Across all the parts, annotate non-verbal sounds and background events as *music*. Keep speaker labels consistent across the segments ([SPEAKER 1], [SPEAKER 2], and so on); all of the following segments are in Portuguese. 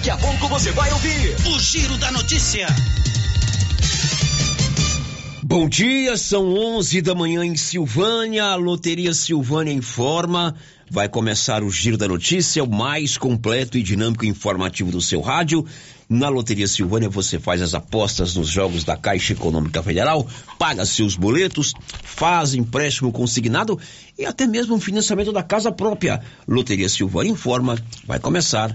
[SPEAKER 1] Daqui a pouco você vai ouvir o Giro da Notícia.
[SPEAKER 2] Bom dia, são 11 da manhã em Silvânia. A Loteria Silvânia informa. Vai começar o Giro da Notícia, o mais completo e dinâmico informativo do seu rádio. Na Loteria Silvânia você faz as apostas nos jogos da Caixa Econômica Federal, paga seus boletos, faz empréstimo consignado e até mesmo um financiamento da casa própria. Loteria Silvânia informa. Vai começar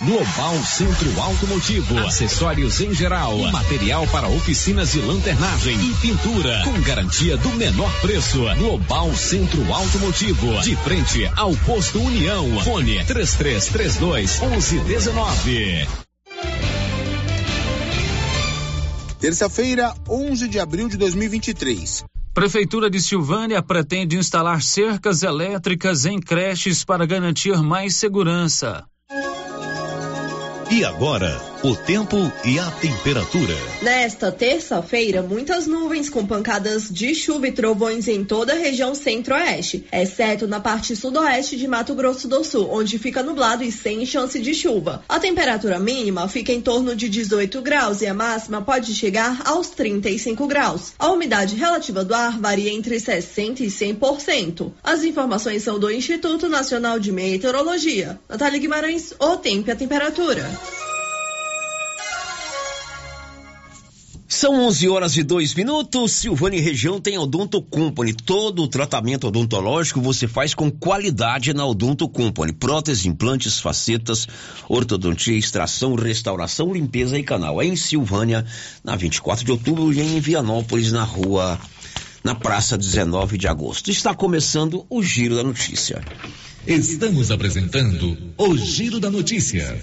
[SPEAKER 3] Global Centro Automotivo, acessórios em geral, material para oficinas de lanternagem e pintura, com garantia do menor preço. Global Centro Automotivo, de frente ao posto União. Fone 3332 1119.
[SPEAKER 4] Terça-feira, 11 de abril de 2023.
[SPEAKER 5] Prefeitura de Silvânia pretende instalar cercas elétricas em creches para garantir mais segurança.
[SPEAKER 6] E agora, o tempo e a temperatura.
[SPEAKER 7] Nesta terça-feira, muitas nuvens com pancadas de chuva e trovões em toda a região centro-oeste, exceto na parte sudoeste de Mato Grosso do Sul, onde fica nublado e sem chance de chuva. A temperatura mínima fica em torno de 18 graus e a máxima pode chegar aos 35 graus. A umidade relativa do ar varia entre 60% e 100%. As informações são do Instituto Nacional de Meteorologia. Natália Guimarães, o tempo e a temperatura.
[SPEAKER 2] São 11 horas e dois minutos. Silvânia região tem Odonto Company. Todo o tratamento odontológico você faz com qualidade na Odonto Company. Próteses, implantes, facetas, ortodontia, extração, restauração, limpeza e canal. É em Silvânia, na 24 de outubro e em Vianópolis, na rua, na praça 19 de agosto. Está começando o Giro da Notícia.
[SPEAKER 3] Estamos apresentando o Giro da Notícia.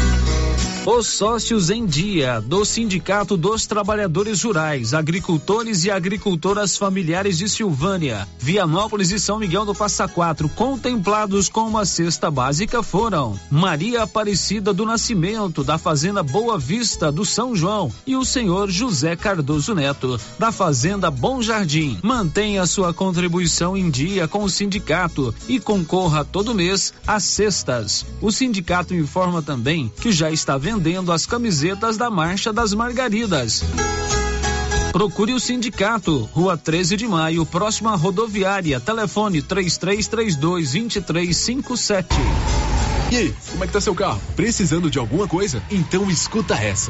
[SPEAKER 5] Os sócios em dia do Sindicato dos Trabalhadores Rurais, Agricultores e Agricultoras Familiares de Silvânia, Vianópolis e São Miguel do Passa Quatro, contemplados com uma cesta básica foram Maria Aparecida do Nascimento, da Fazenda Boa Vista do São João, e o senhor José Cardoso Neto, da Fazenda Bom Jardim. Mantenha sua contribuição em dia com o sindicato e concorra todo mês às cestas. O sindicato informa também que já está vendo vendendo as camisetas da Marcha das Margaridas. Procure o sindicato, Rua 13 de Maio, próxima à rodoviária. Telefone 3332 2357.
[SPEAKER 8] E aí, como é que tá seu carro? Precisando de alguma coisa? Então escuta essa.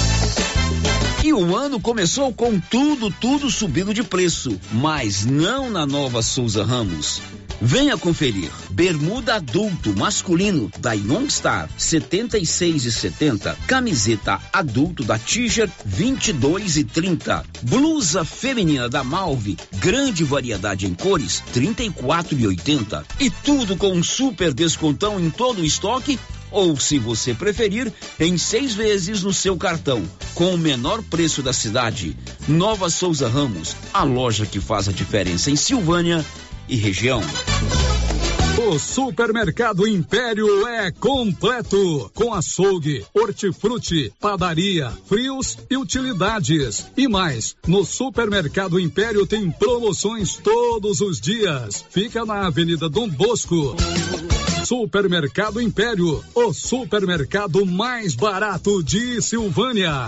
[SPEAKER 2] E o ano começou com tudo, tudo subindo de preço, mas não na nova Souza Ramos. Venha conferir. Bermuda adulto masculino da Youngstar 76 e 70. Camiseta adulto da Tiger 22 e 30. Blusa feminina da Malve, grande variedade em cores 34 e 80. E tudo com um super descontão em todo o estoque ou, se você preferir, em seis vezes no seu cartão, com o menor preço da cidade. Nova Souza Ramos, a loja que faz a diferença em Silvânia e região.
[SPEAKER 9] O Supermercado Império é completo, com açougue, hortifruti, padaria, frios e utilidades. E mais, no Supermercado Império tem promoções todos os dias. Fica na Avenida Dom Bosco. Supermercado Império, o supermercado mais barato de Silvânia.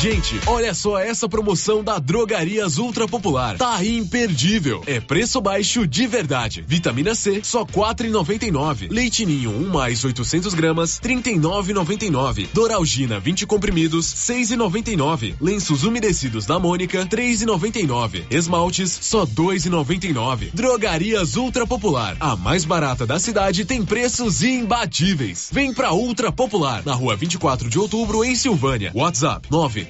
[SPEAKER 8] Gente, olha só essa promoção da Drogarias Ultra Popular. Tá imperdível. É preço baixo de verdade. Vitamina C, só quatro e noventa e nove. Leite Ninho, 1 um mais 800 gramas, trinta e nove noventa e nove. Doralgina, 20 comprimidos, seis e noventa e nove. Lenços umedecidos da Mônica, três e noventa e nove. Esmaltes, só dois e noventa e nove. Drogarias Ultra Popular, a mais barata da cidade, tem preços imbatíveis. Vem pra Ultra Popular, na rua 24 de outubro, em Silvânia. WhatsApp, nove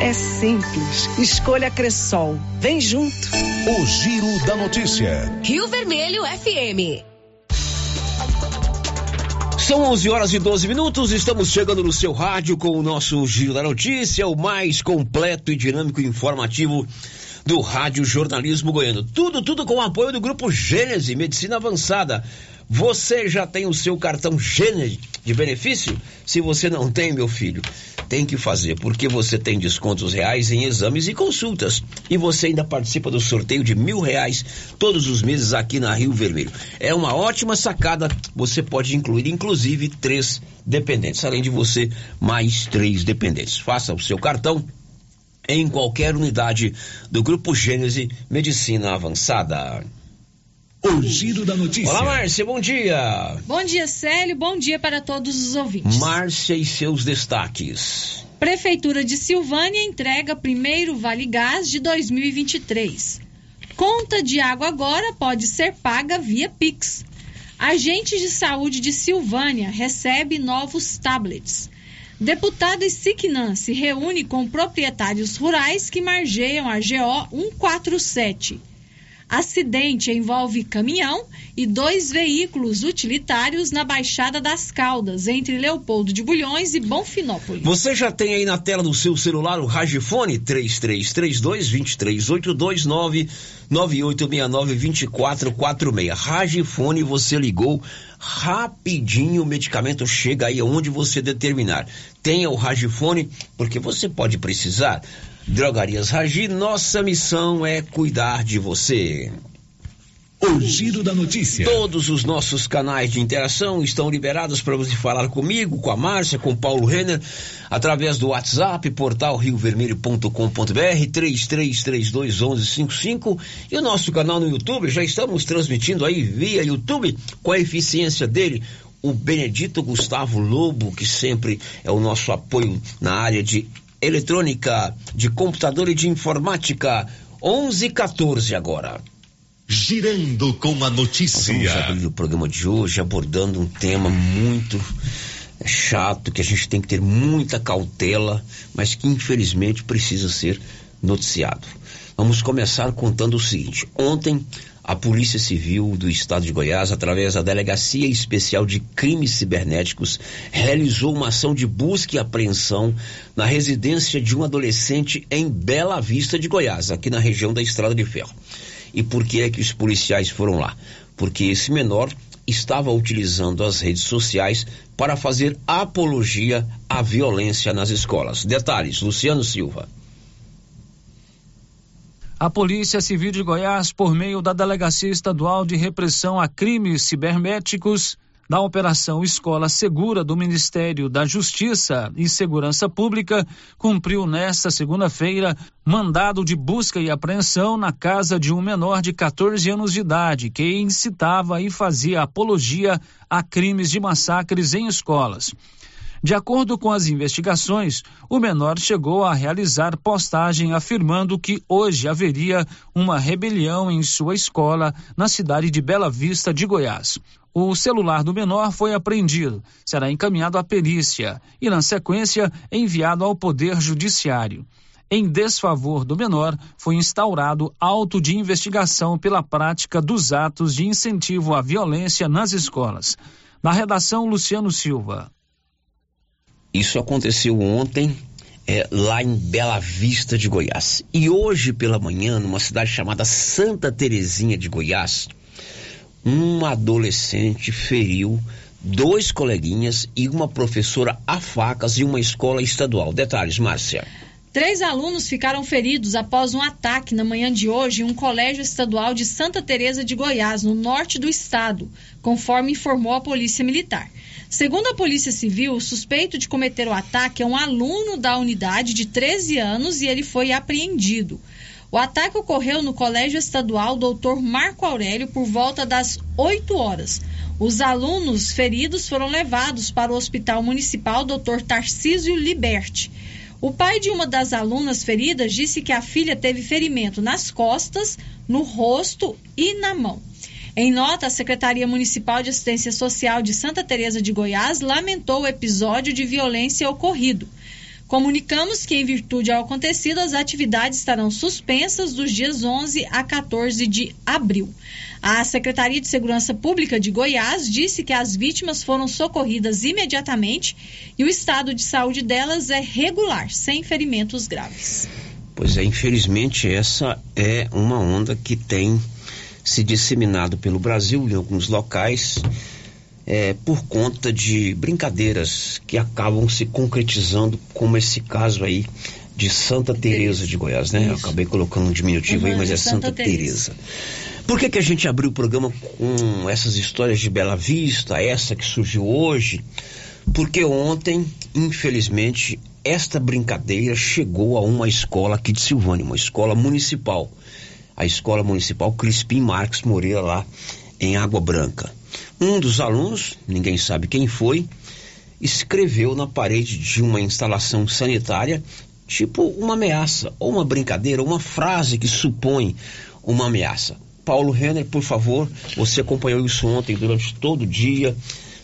[SPEAKER 10] É simples. Escolha Cressol. Vem junto.
[SPEAKER 11] O Giro da Notícia.
[SPEAKER 12] Rio Vermelho FM.
[SPEAKER 2] São 11 horas e 12 minutos, estamos chegando no seu rádio com o nosso Giro da Notícia, o mais completo e dinâmico e informativo do Rádio Jornalismo Goiano. Tudo, tudo com o apoio do Grupo Gênese Medicina Avançada. Você já tem o seu cartão Gênese de benefício? Se você não tem, meu filho, tem que fazer, porque você tem descontos reais em exames e consultas. E você ainda participa do sorteio de mil reais todos os meses aqui na Rio Vermelho. É uma ótima sacada, você pode incluir inclusive três dependentes, além de você, mais três dependentes. Faça o seu cartão em qualquer unidade do Grupo Gênese Medicina Avançada.
[SPEAKER 11] O Giro da Notícia.
[SPEAKER 2] Olá, Márcia, bom dia.
[SPEAKER 13] Bom dia, Célio, bom dia para todos os ouvintes.
[SPEAKER 2] Márcia e seus destaques.
[SPEAKER 13] Prefeitura de Silvânia entrega primeiro Vale Gás de 2023. Conta de água agora pode ser paga via Pix. Agentes de saúde de Silvânia recebe novos tablets. Deputado Siquenan se reúne com proprietários rurais que margeiam a GO 147. Acidente envolve caminhão e dois veículos utilitários na Baixada das Caldas, entre Leopoldo de Bulhões e Bonfinópolis.
[SPEAKER 2] Você já tem aí na tela do seu celular o Ragifone 3332-2382 99869-2446. Ragifone, você ligou rapidinho, o medicamento chega aí onde você determinar. Tenha o Ragifone, porque você pode precisar. Drogarias Ragi, nossa missão é cuidar de você.
[SPEAKER 11] O Giro da Notícia.
[SPEAKER 2] Todos os nossos canais de interação estão liberados para você falar comigo, com a Márcia, com o Paulo Renner, através do WhatsApp, portal riovermelho.com.br, 33321155 e o nosso canal no YouTube. Já estamos transmitindo aí via YouTube com a eficiência dele. O Benedito Gustavo Lobo, que sempre é o nosso apoio na área de eletrônica, de computador e de informática. 11:14 agora.
[SPEAKER 11] Girando com a notícia.
[SPEAKER 2] Vamos abrir o programa de hoje abordando um tema muito chato que a gente tem que ter muita cautela, mas que infelizmente precisa ser noticiado. Vamos começar contando o seguinte: ontem a Polícia Civil do Estado de Goiás, através da Delegacia Especial de Crimes Cibernéticos, realizou uma ação de busca e apreensão na residência de um adolescente em Bela Vista de Goiás, aqui na região da Estrada de Ferro. E por que é que os policiais foram lá? Porque esse menor estava utilizando as redes sociais para fazer apologia à violência nas escolas. Detalhes, Luciano Silva.
[SPEAKER 5] A Polícia Civil de Goiás, por meio da Delegacia Estadual de Repressão a Crimes Cibernéticos, da Operação Escola Segura do Ministério da Justiça e Segurança Pública cumpriu nesta segunda-feira mandado de busca e apreensão na casa de um menor de 14 anos de idade que incitava e fazia apologia a crimes de massacres em escolas. De acordo com as investigações, o menor chegou a realizar postagem afirmando que hoje haveria uma rebelião em sua escola na cidade de Bela Vista de Goiás. O celular do menor foi apreendido, será encaminhado à perícia e, na sequência, enviado ao Poder Judiciário. Em desfavor do menor, foi instaurado auto de investigação pela prática dos atos de incentivo à violência nas escolas. Na redação, Luciano Silva.
[SPEAKER 2] Isso aconteceu ontem é, lá em Bela Vista de Goiás. E hoje pela manhã, numa cidade chamada Santa Terezinha de Goiás, um adolescente feriu dois coleguinhas e uma professora a facas em uma escola estadual. Detalhes, Márcia.
[SPEAKER 13] Três alunos ficaram feridos após um ataque na manhã de hoje em um colégio estadual de Santa Teresa de Goiás, no norte do estado, conforme informou a Polícia Militar. Segundo a Polícia Civil, o suspeito de cometer o ataque é um aluno da unidade de 13 anos e ele foi apreendido. O ataque ocorreu no Colégio Estadual Dr. Marco Aurélio por volta das 8 horas. Os alunos feridos foram levados para o Hospital Municipal Dr. Tarcísio Liberti. O pai de uma das alunas feridas disse que a filha teve ferimento nas costas, no rosto e na mão. Em nota, a Secretaria Municipal de Assistência Social de Santa Teresa de Goiás lamentou o episódio de violência ocorrido. Comunicamos que, em virtude ao acontecido, as atividades estarão suspensas dos dias 11 a 14 de abril. A Secretaria de Segurança Pública de Goiás disse que as vítimas foram socorridas imediatamente e o estado de saúde delas é regular, sem ferimentos graves.
[SPEAKER 2] Pois é, infelizmente essa é uma onda que tem se disseminado pelo Brasil em alguns locais é, por conta de brincadeiras que acabam se concretizando, como esse caso aí de Santa Teresa de Goiás, né? Acabei colocando um diminutivo uhum, aí, mas é Santa, Santa Teresa. Por que, que a gente abriu o programa com essas histórias de Bela Vista, essa que surgiu hoje? Porque ontem, infelizmente, esta brincadeira chegou a uma escola aqui de Silvânia, uma escola municipal a Escola Municipal Crispim Marques Moreira, lá em Água Branca. Um dos alunos, ninguém sabe quem foi, escreveu na parede de uma instalação sanitária tipo uma ameaça, ou uma brincadeira, uma frase que supõe uma ameaça. Paulo Renner, por favor, você acompanhou isso ontem durante todo o dia,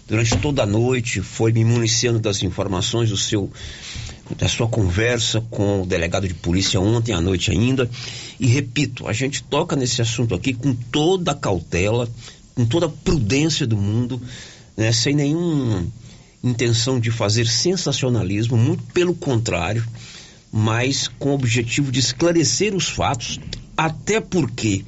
[SPEAKER 2] durante toda a noite, foi me municiando das informações do seu da sua conversa com o delegado de polícia ontem à noite ainda. E repito, a gente toca nesse assunto aqui com toda a cautela, com toda a prudência do mundo, né, sem nenhuma intenção de fazer sensacionalismo, muito pelo contrário, mas com o objetivo de esclarecer os fatos, até porque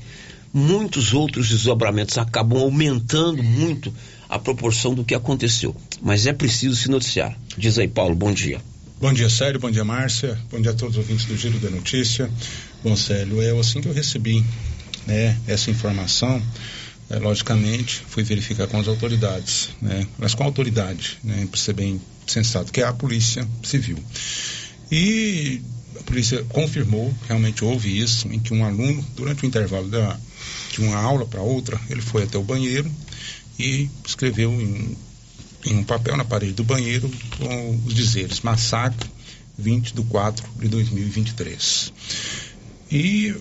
[SPEAKER 2] muitos outros desdobramentos acabam aumentando muito a proporção do que aconteceu. Mas é preciso se noticiar. Diz aí, Paulo, bom dia.
[SPEAKER 14] Bom dia, Célio. Bom dia, Márcia. Bom dia a todos os ouvintes do Giro da Notícia. Bom, Célio, é assim que eu recebi né, essa informação, é, logicamente, fui verificar com as autoridades, né, mas com a autoridade, né, para ser bem sensato, que é a Polícia Civil. E a polícia confirmou, realmente houve isso, em que um aluno, durante o intervalo da, de uma aula para outra, ele foi até o banheiro e escreveu em em um papel na parede do banheiro com os dizeres Massacre 20 de 4 de 2023. E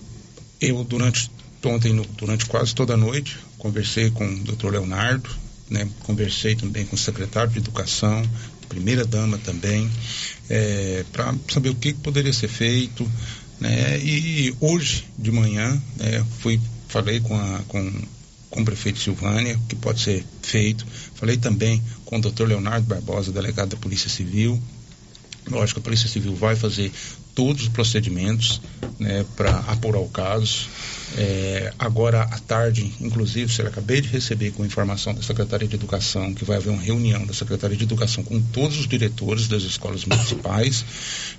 [SPEAKER 14] eu, durante ontem, durante quase toda a noite, conversei com o doutor Leonardo, né, conversei também com o secretário de Educação, primeira dama também, é, para saber o que, poderia ser feito. Né, e hoje de manhã né, fui, falei com, a, com com o prefeito Silvânia, que pode ser feito. Falei também com o doutor Leonardo Barbosa, delegado da Polícia Civil. Lógico, a Polícia Civil vai fazer todos os procedimentos né, para apurar o caso. É, agora à tarde, inclusive, se acabei de receber com informação da Secretaria de Educação que vai haver uma reunião da Secretaria de Educação com todos os diretores das escolas municipais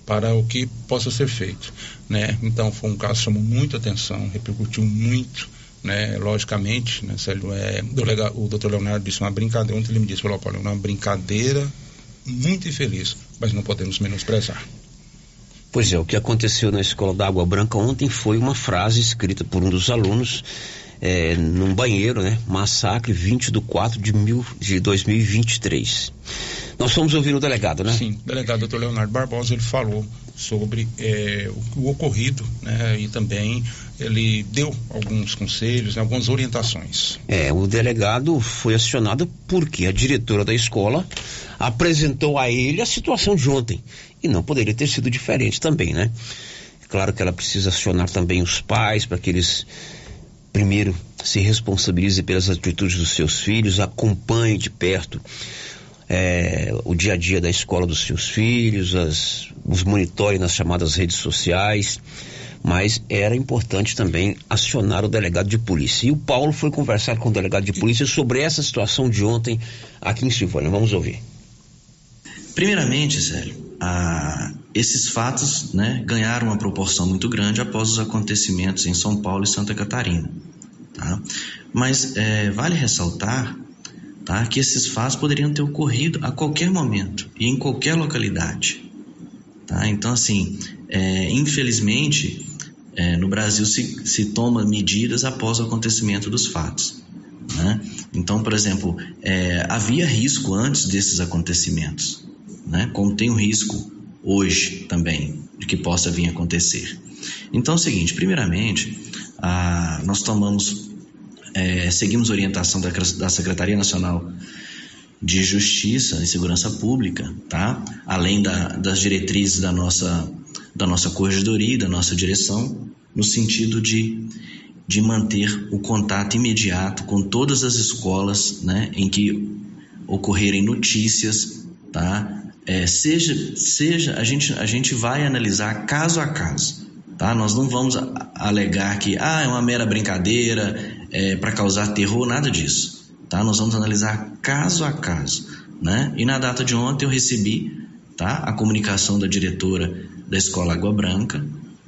[SPEAKER 14] para o que possa ser feito. Né? Então, foi um caso que chamou muita atenção, repercutiu muito né, logicamente, né, Célio, é, o doutor Leonardo disse uma brincadeira, ontem ele me disse, falou, Paulo, é uma brincadeira muito infeliz, mas não podemos menosprezar.
[SPEAKER 2] Pois é, o que aconteceu na escola da Água Branca ontem foi uma frase escrita por um dos alunos é, num banheiro, né? Massacre 20 de 4 de, mil, de 2023. Nós fomos ouvir o delegado, né?
[SPEAKER 14] Sim, o delegado doutor Leonardo Barbosa, ele falou sobre é, o, o, ocorrido, né? E também ele deu alguns conselhos, né? algumas orientações.
[SPEAKER 2] É, o delegado foi acionado porque a diretora da escola apresentou a ele a situação de ontem. E não poderia ter sido diferente também, né? Claro que ela precisa acionar também os pais para que eles primeiro se responsabilize pelas atitudes dos seus filhos, acompanhe de perto é, o dia a dia da escola dos seus filhos, as, os monitore nas chamadas redes sociais, mas era importante também acionar o delegado de polícia. E o Paulo foi conversar com o delegado de polícia sobre essa situação de ontem aqui em Silvânia. Vamos ouvir.
[SPEAKER 15] Primeiramente, Célio, a, esses fatos né, ganharam uma proporção muito grande após os acontecimentos em São Paulo e Santa Catarina. Tá? Mas é, vale ressaltar tá, que esses fatos poderiam ter ocorrido a qualquer momento e em qualquer localidade. Tá? Então, assim, é, infelizmente, é, no Brasil se, se toma medidas após o acontecimento dos fatos. Né? Então, por exemplo, é, havia risco antes desses acontecimentos, né? como tem o risco hoje também de que possa vir a acontecer. Então é o seguinte, primeiramente, a, nós tomamos, é, seguimos orientação da, da Secretaria Nacional de Justiça e Segurança Pública, tá? além da, das diretrizes da nossa, da nossa corregedoria, da nossa direção, no sentido de, de manter o contato imediato com todas as escolas né, em que ocorrerem notícias tá? É, seja, seja a, gente, a gente vai analisar caso a caso. Tá? Nós não vamos alegar que ah, é uma mera brincadeira é, para causar terror, nada disso. Tá? Nós vamos analisar caso a caso. Né? E na data de ontem eu recebi tá, a comunicação da diretora da Escola Água Branca,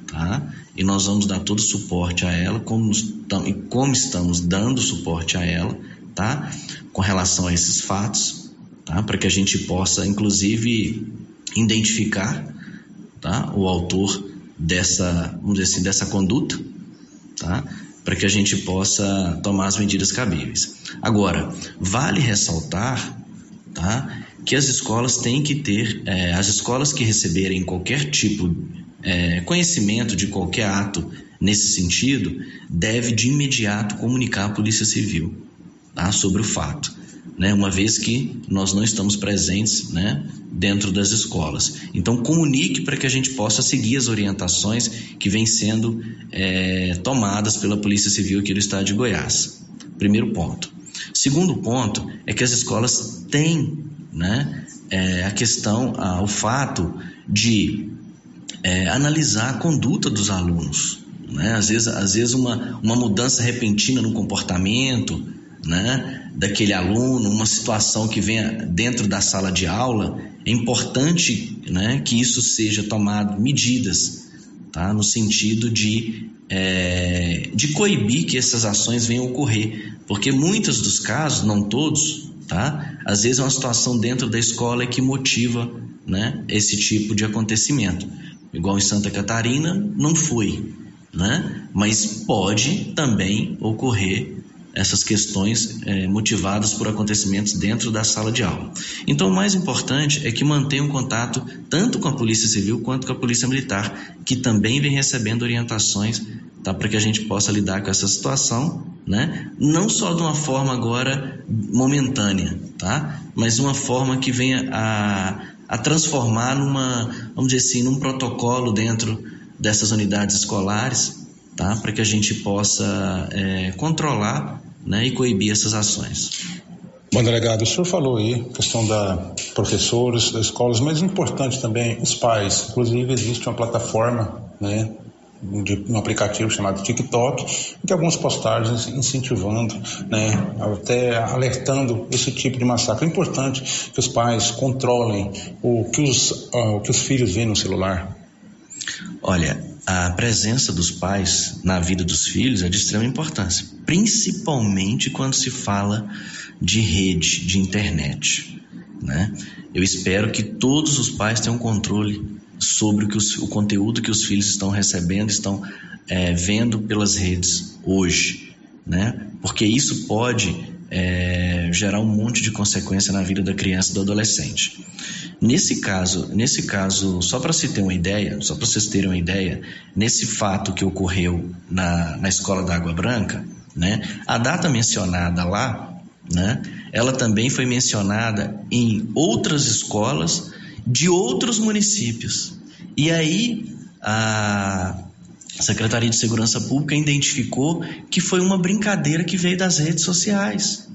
[SPEAKER 15] tá? e nós vamos dar todo o suporte a ela, como, e como estamos dando suporte a ela, tá? com relação a esses fatos, tá? para que a gente possa, inclusive, identificar tá? o autor dessa, vamos dizer assim, dessa conduta, tá? para que a gente possa tomar as medidas cabíveis. Agora, vale ressaltar tá? que as escolas têm que ter, é, as escolas que receberem qualquer tipo é, conhecimento de qualquer ato nesse sentido, deve de imediato comunicar à Polícia Civil tá? sobre o fato né, uma vez que nós não estamos presentes né, dentro das escolas. Então, comunique para que a gente possa seguir as orientações que vêm sendo é, tomadas pela Polícia Civil aqui do Estado de Goiás. Primeiro ponto. Segundo ponto é que as escolas têm né, é, a questão, a, o fato de é, analisar a conduta dos alunos. Né? Às vezes, às vezes uma, uma mudança repentina no comportamento, né, daquele aluno, uma situação que venha dentro da sala de aula, é importante né, que isso seja tomado medidas, tá, no sentido de, é, de coibir que essas ações venham ocorrer, porque muitos dos casos, não todos, tá, às vezes é uma situação dentro da escola que motiva né, esse tipo de acontecimento. Igual em Santa Catarina, não foi, né? mas pode também ocorrer essas questões é, motivadas por acontecimentos dentro da sala de aula. Então, o mais importante é que mantenha um contato tanto com a Polícia Civil quanto com a Polícia Militar, que também vem recebendo orientações tá, para que a gente possa lidar com essa situação, né? não só de uma forma agora momentânea, tá? mas uma forma que venha a, a transformar numa, vamos dizer assim, num protocolo dentro dessas unidades escolares, tá? para que a gente possa é, controlar né, e coibir essas ações.
[SPEAKER 14] Bom, delegado, o senhor falou aí, questão da professores, das escolas, mas importante também os pais. Inclusive, existe uma plataforma, né, de um aplicativo chamado TikTok, que algumas postagens incentivando, né, até alertando esse tipo de massacre. É importante que os pais controlem o que os, uh, o que os filhos veem no celular.
[SPEAKER 15] Olha, a presença dos pais na vida dos filhos é de extrema importância, principalmente quando se fala de rede, de internet. Né? Eu espero que todos os pais tenham controle sobre o, que os, o conteúdo que os filhos estão recebendo, estão é, vendo pelas redes hoje, né? Porque isso pode é, gerar um monte de consequência na vida da criança e do adolescente. Nesse caso, nesse caso, só para se ter uma ideia, só para vocês terem uma ideia, nesse fato que ocorreu na, na escola da Água Branca, né? A data mencionada lá, né? Ela também foi mencionada em outras escolas de outros municípios. E aí a Secretaria de Segurança Pública identificou que foi uma brincadeira que veio das redes sociais,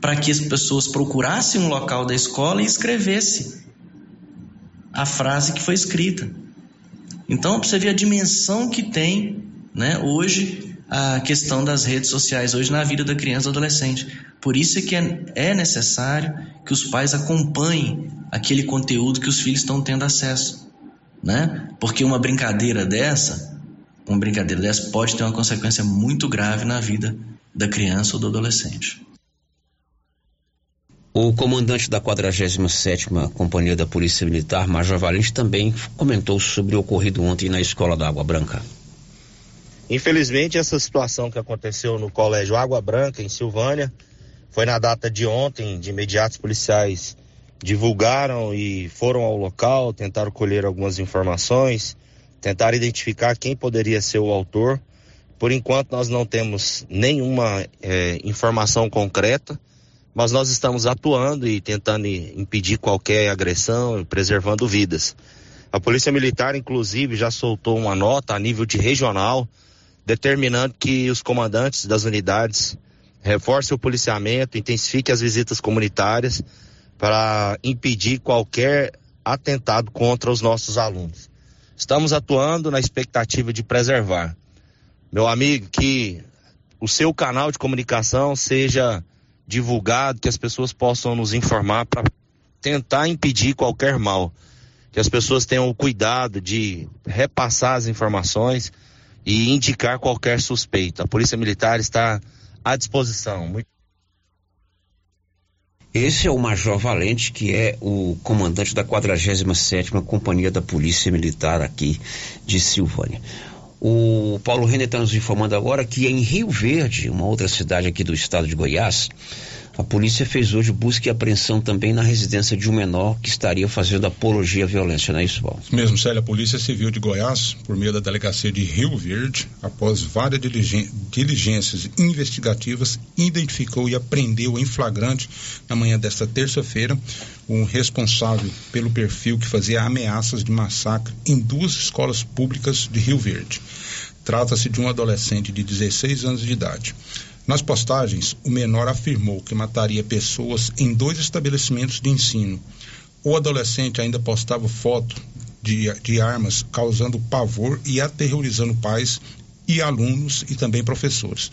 [SPEAKER 15] para que as pessoas procurassem um local da escola e escrevessem a frase que foi escrita. Então, para você ver a dimensão que tem, né, hoje a questão das redes sociais hoje na vida da criança e do adolescente. Por isso é que é, é necessário que os pais acompanhem aquele conteúdo que os filhos estão tendo acesso, né? Porque uma brincadeira dessa, uma brincadeira dessa pode ter uma consequência muito grave na vida da criança ou do adolescente.
[SPEAKER 2] O comandante da 47ª Companhia da Polícia Militar, Major Valente, também comentou sobre o ocorrido ontem na Escola da Água Branca.
[SPEAKER 16] Infelizmente, essa situação que aconteceu no Colégio Água Branca, em Silvânia, foi na data de ontem, de imediato, policiais divulgaram e foram ao local, tentaram colher algumas informações, tentaram identificar quem poderia ser o autor. Por enquanto, nós não temos nenhuma é, informação concreta mas nós estamos atuando e tentando impedir qualquer agressão, preservando vidas. A Polícia Militar, inclusive, já soltou uma nota a nível de regional, determinando que os comandantes das unidades reforcem o policiamento, intensifiquem as visitas comunitárias para impedir qualquer atentado contra os nossos alunos. Estamos atuando na expectativa de preservar. Meu amigo, que o seu canal de comunicação seja divulgado, que as pessoas possam nos informar para tentar impedir qualquer mal. Que as pessoas tenham o cuidado de repassar as informações e indicar qualquer suspeita. A Polícia Militar está à disposição. Muito...
[SPEAKER 2] Esse é o Major Valente, que é o comandante da 47ª Companhia da Polícia Militar aqui de Silvânia. O Paulo Renner está nos informando agora que em Rio Verde, uma outra cidade aqui do estado de Goiás, a polícia fez hoje busca e apreensão também na residência de um menor que estaria fazendo apologia à violência, não é isso, Paulo?
[SPEAKER 14] Mesmo, Célia, a Polícia Civil de Goiás, por meio da delegacia de Rio Verde, após várias diligências investigativas, identificou e apreendeu em flagrante, na manhã desta terça-feira, um responsável pelo perfil que fazia ameaças de massacre em duas escolas públicas de Rio Verde. Trata-se de um adolescente de 16 anos de idade. Nas postagens, o menor afirmou que mataria pessoas em dois estabelecimentos de ensino. O adolescente ainda postava foto de, de armas, causando pavor e aterrorizando pais e alunos e também professores,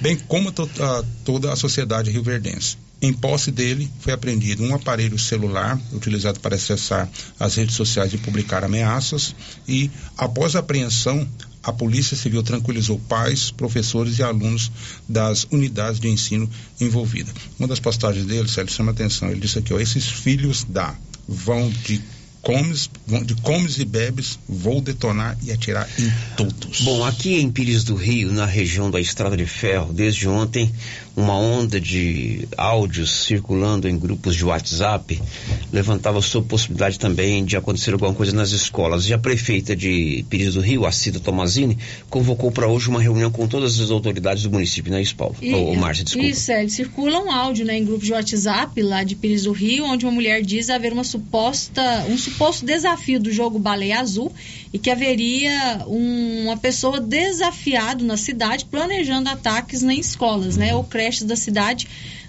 [SPEAKER 14] bem como to a, toda a sociedade rioverdense. Em posse dele foi apreendido um aparelho celular utilizado para acessar as redes sociais e publicar ameaças e, após a apreensão, a Polícia Civil tranquilizou pais, professores e alunos das unidades de ensino envolvidas. Uma das postagens dele, Sérgio, chama atenção. Ele disse aqui, ó, esses filhos da vão de comes, de comes e bebes, vou detonar e atirar em todos.
[SPEAKER 2] Bom, aqui em Pires do Rio, na região da Estrada de Ferro, desde ontem, uma onda de áudios circulando em grupos de WhatsApp levantava sobre possibilidade também de acontecer alguma coisa nas escolas. E a prefeita de Pires do Rio, a Cida Tomazini, convocou para hoje uma reunião com todas as autoridades do município, é Paulo?
[SPEAKER 13] E, Ou, Márcia, desculpa. Isso, é, circula um áudio né, em grupos de WhatsApp lá de Pires do Rio, onde uma mulher diz haver uma suposta, um suposto desafio do jogo Baleia Azul e que haveria um, uma pessoa desafiado na cidade planejando ataques em escolas, né? Ou creches da cidade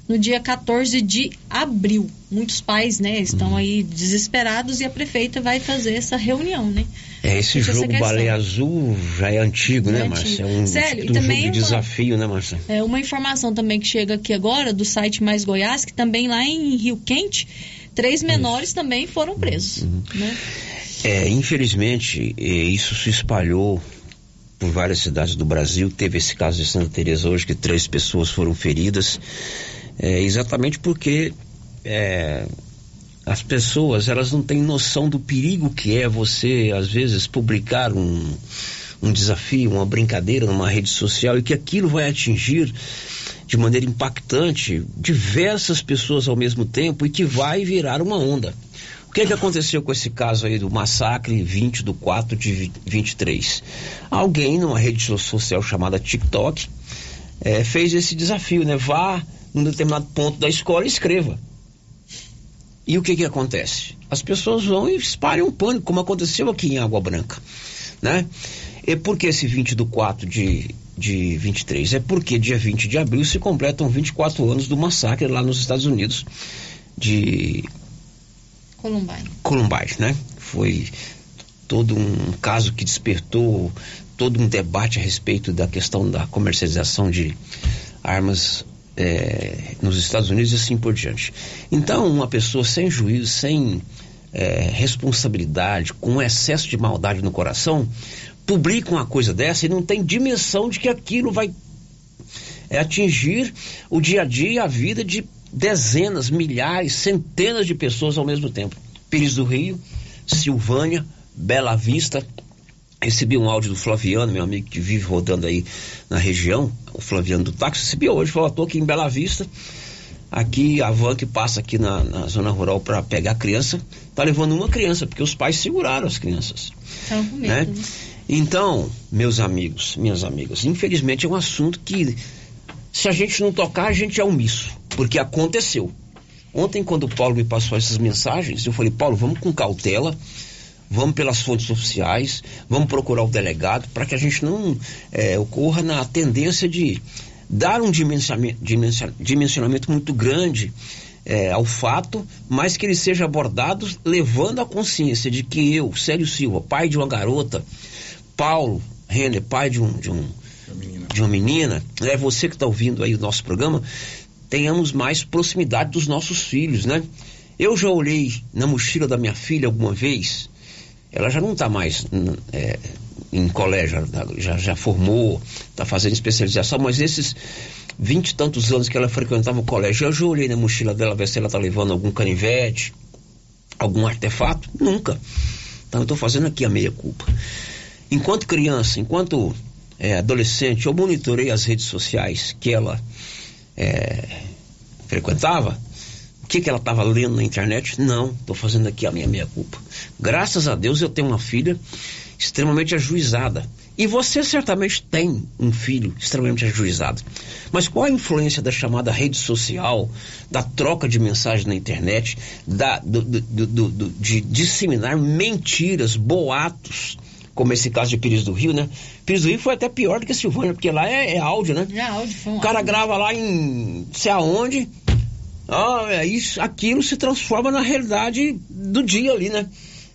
[SPEAKER 13] no dia 14 de abril. Muitos pais, né, estão aí desesperados e a prefeita vai fazer essa reunião, né?
[SPEAKER 2] É, esse jogo Baleia Azul já é antigo, né, é Márcia? É um,
[SPEAKER 13] Sério,
[SPEAKER 2] tipo,
[SPEAKER 13] um também
[SPEAKER 2] jogo de
[SPEAKER 13] uma,
[SPEAKER 2] desafio, né, Márcia?
[SPEAKER 13] É uma informação também que chega aqui agora do site Mais Goiás, que também lá em Rio Quente, três menores Isso. também foram presos, uhum. né?
[SPEAKER 2] É, infelizmente, eh, isso se espalhou por várias cidades do Brasil. Teve esse caso de Santa Teresa hoje que três pessoas foram feridas, é, exatamente porque é, as pessoas elas não têm noção do perigo que é você às vezes publicar um, um desafio, uma brincadeira numa rede social e que aquilo vai atingir de maneira impactante diversas pessoas ao mesmo tempo e que vai virar uma onda. O que, que aconteceu com esse caso aí do massacre 20 do 4 de 23? Alguém numa rede social chamada TikTok é, fez esse desafio, né? Vá num determinado ponto da escola e escreva. E o que que acontece? As pessoas vão e espalham um pânico, como aconteceu aqui em Água Branca, né? E por que esse 20 do 4 de, de 23? É porque dia 20 de abril se completam 24 anos do massacre lá nos Estados Unidos de
[SPEAKER 13] Columbine.
[SPEAKER 2] Columbine, né? Foi todo um caso que despertou todo um debate a respeito da questão da comercialização de armas é, nos Estados Unidos e assim por diante. Então, uma pessoa sem juízo, sem é, responsabilidade, com excesso de maldade no coração, publica uma coisa dessa e não tem dimensão de que aquilo vai é, atingir o dia a dia, a vida de dezenas, milhares, centenas de pessoas ao mesmo tempo. Pires do Rio, Silvânia, Bela Vista. Recebi um áudio do Flaviano, meu amigo que vive rodando aí na região, o Flaviano do táxi. Recebi hoje, falou: estou aqui em Bela Vista. Aqui, a van que passa aqui na, na zona rural para pegar a criança, tá levando uma criança, porque os pais seguraram as crianças.
[SPEAKER 13] Então, com medo,
[SPEAKER 2] né?
[SPEAKER 13] né?
[SPEAKER 2] Então, meus amigos, minhas amigas, infelizmente é um assunto que se a gente não tocar, a gente é omisso, porque aconteceu. Ontem, quando o Paulo me passou essas mensagens, eu falei, Paulo, vamos com cautela, vamos pelas fontes oficiais, vamos procurar o delegado, para que a gente não é, ocorra na tendência de dar um dimensionamento, dimensionamento muito grande é, ao fato, mas que ele seja abordado levando a consciência de que eu, Célio Silva, pai de uma garota, Paulo Renner, pai de um, de um de uma menina, é você que está ouvindo aí o nosso programa, tenhamos mais proximidade dos nossos filhos, né? Eu já olhei na mochila da minha filha alguma vez, ela já não está mais é, em colégio, já, já formou, está fazendo especialização, mas esses vinte e tantos anos que ela frequentava o colégio, eu já olhei na mochila dela ver se ela está levando algum canivete, algum artefato, nunca. Então eu estou fazendo aqui a meia culpa. Enquanto criança, enquanto é, adolescente, eu monitorei as redes sociais que ela é, frequentava. O que, que ela estava lendo na internet? Não, estou fazendo aqui a minha meia culpa. Graças a Deus eu tenho uma filha extremamente ajuizada. E você certamente tem um filho extremamente ajuizado. Mas qual a influência da chamada rede social, da troca de mensagens na internet, da, do, do, do, de disseminar mentiras, boatos? Como esse caso de Pires do Rio, né? Pires do Rio foi até pior do que Silvânia, porque lá é, é áudio, né?
[SPEAKER 13] É áudio, foi um
[SPEAKER 2] O cara
[SPEAKER 13] áudio.
[SPEAKER 2] grava lá em sei aonde, ah, é isso, aquilo se transforma na realidade do dia ali, né?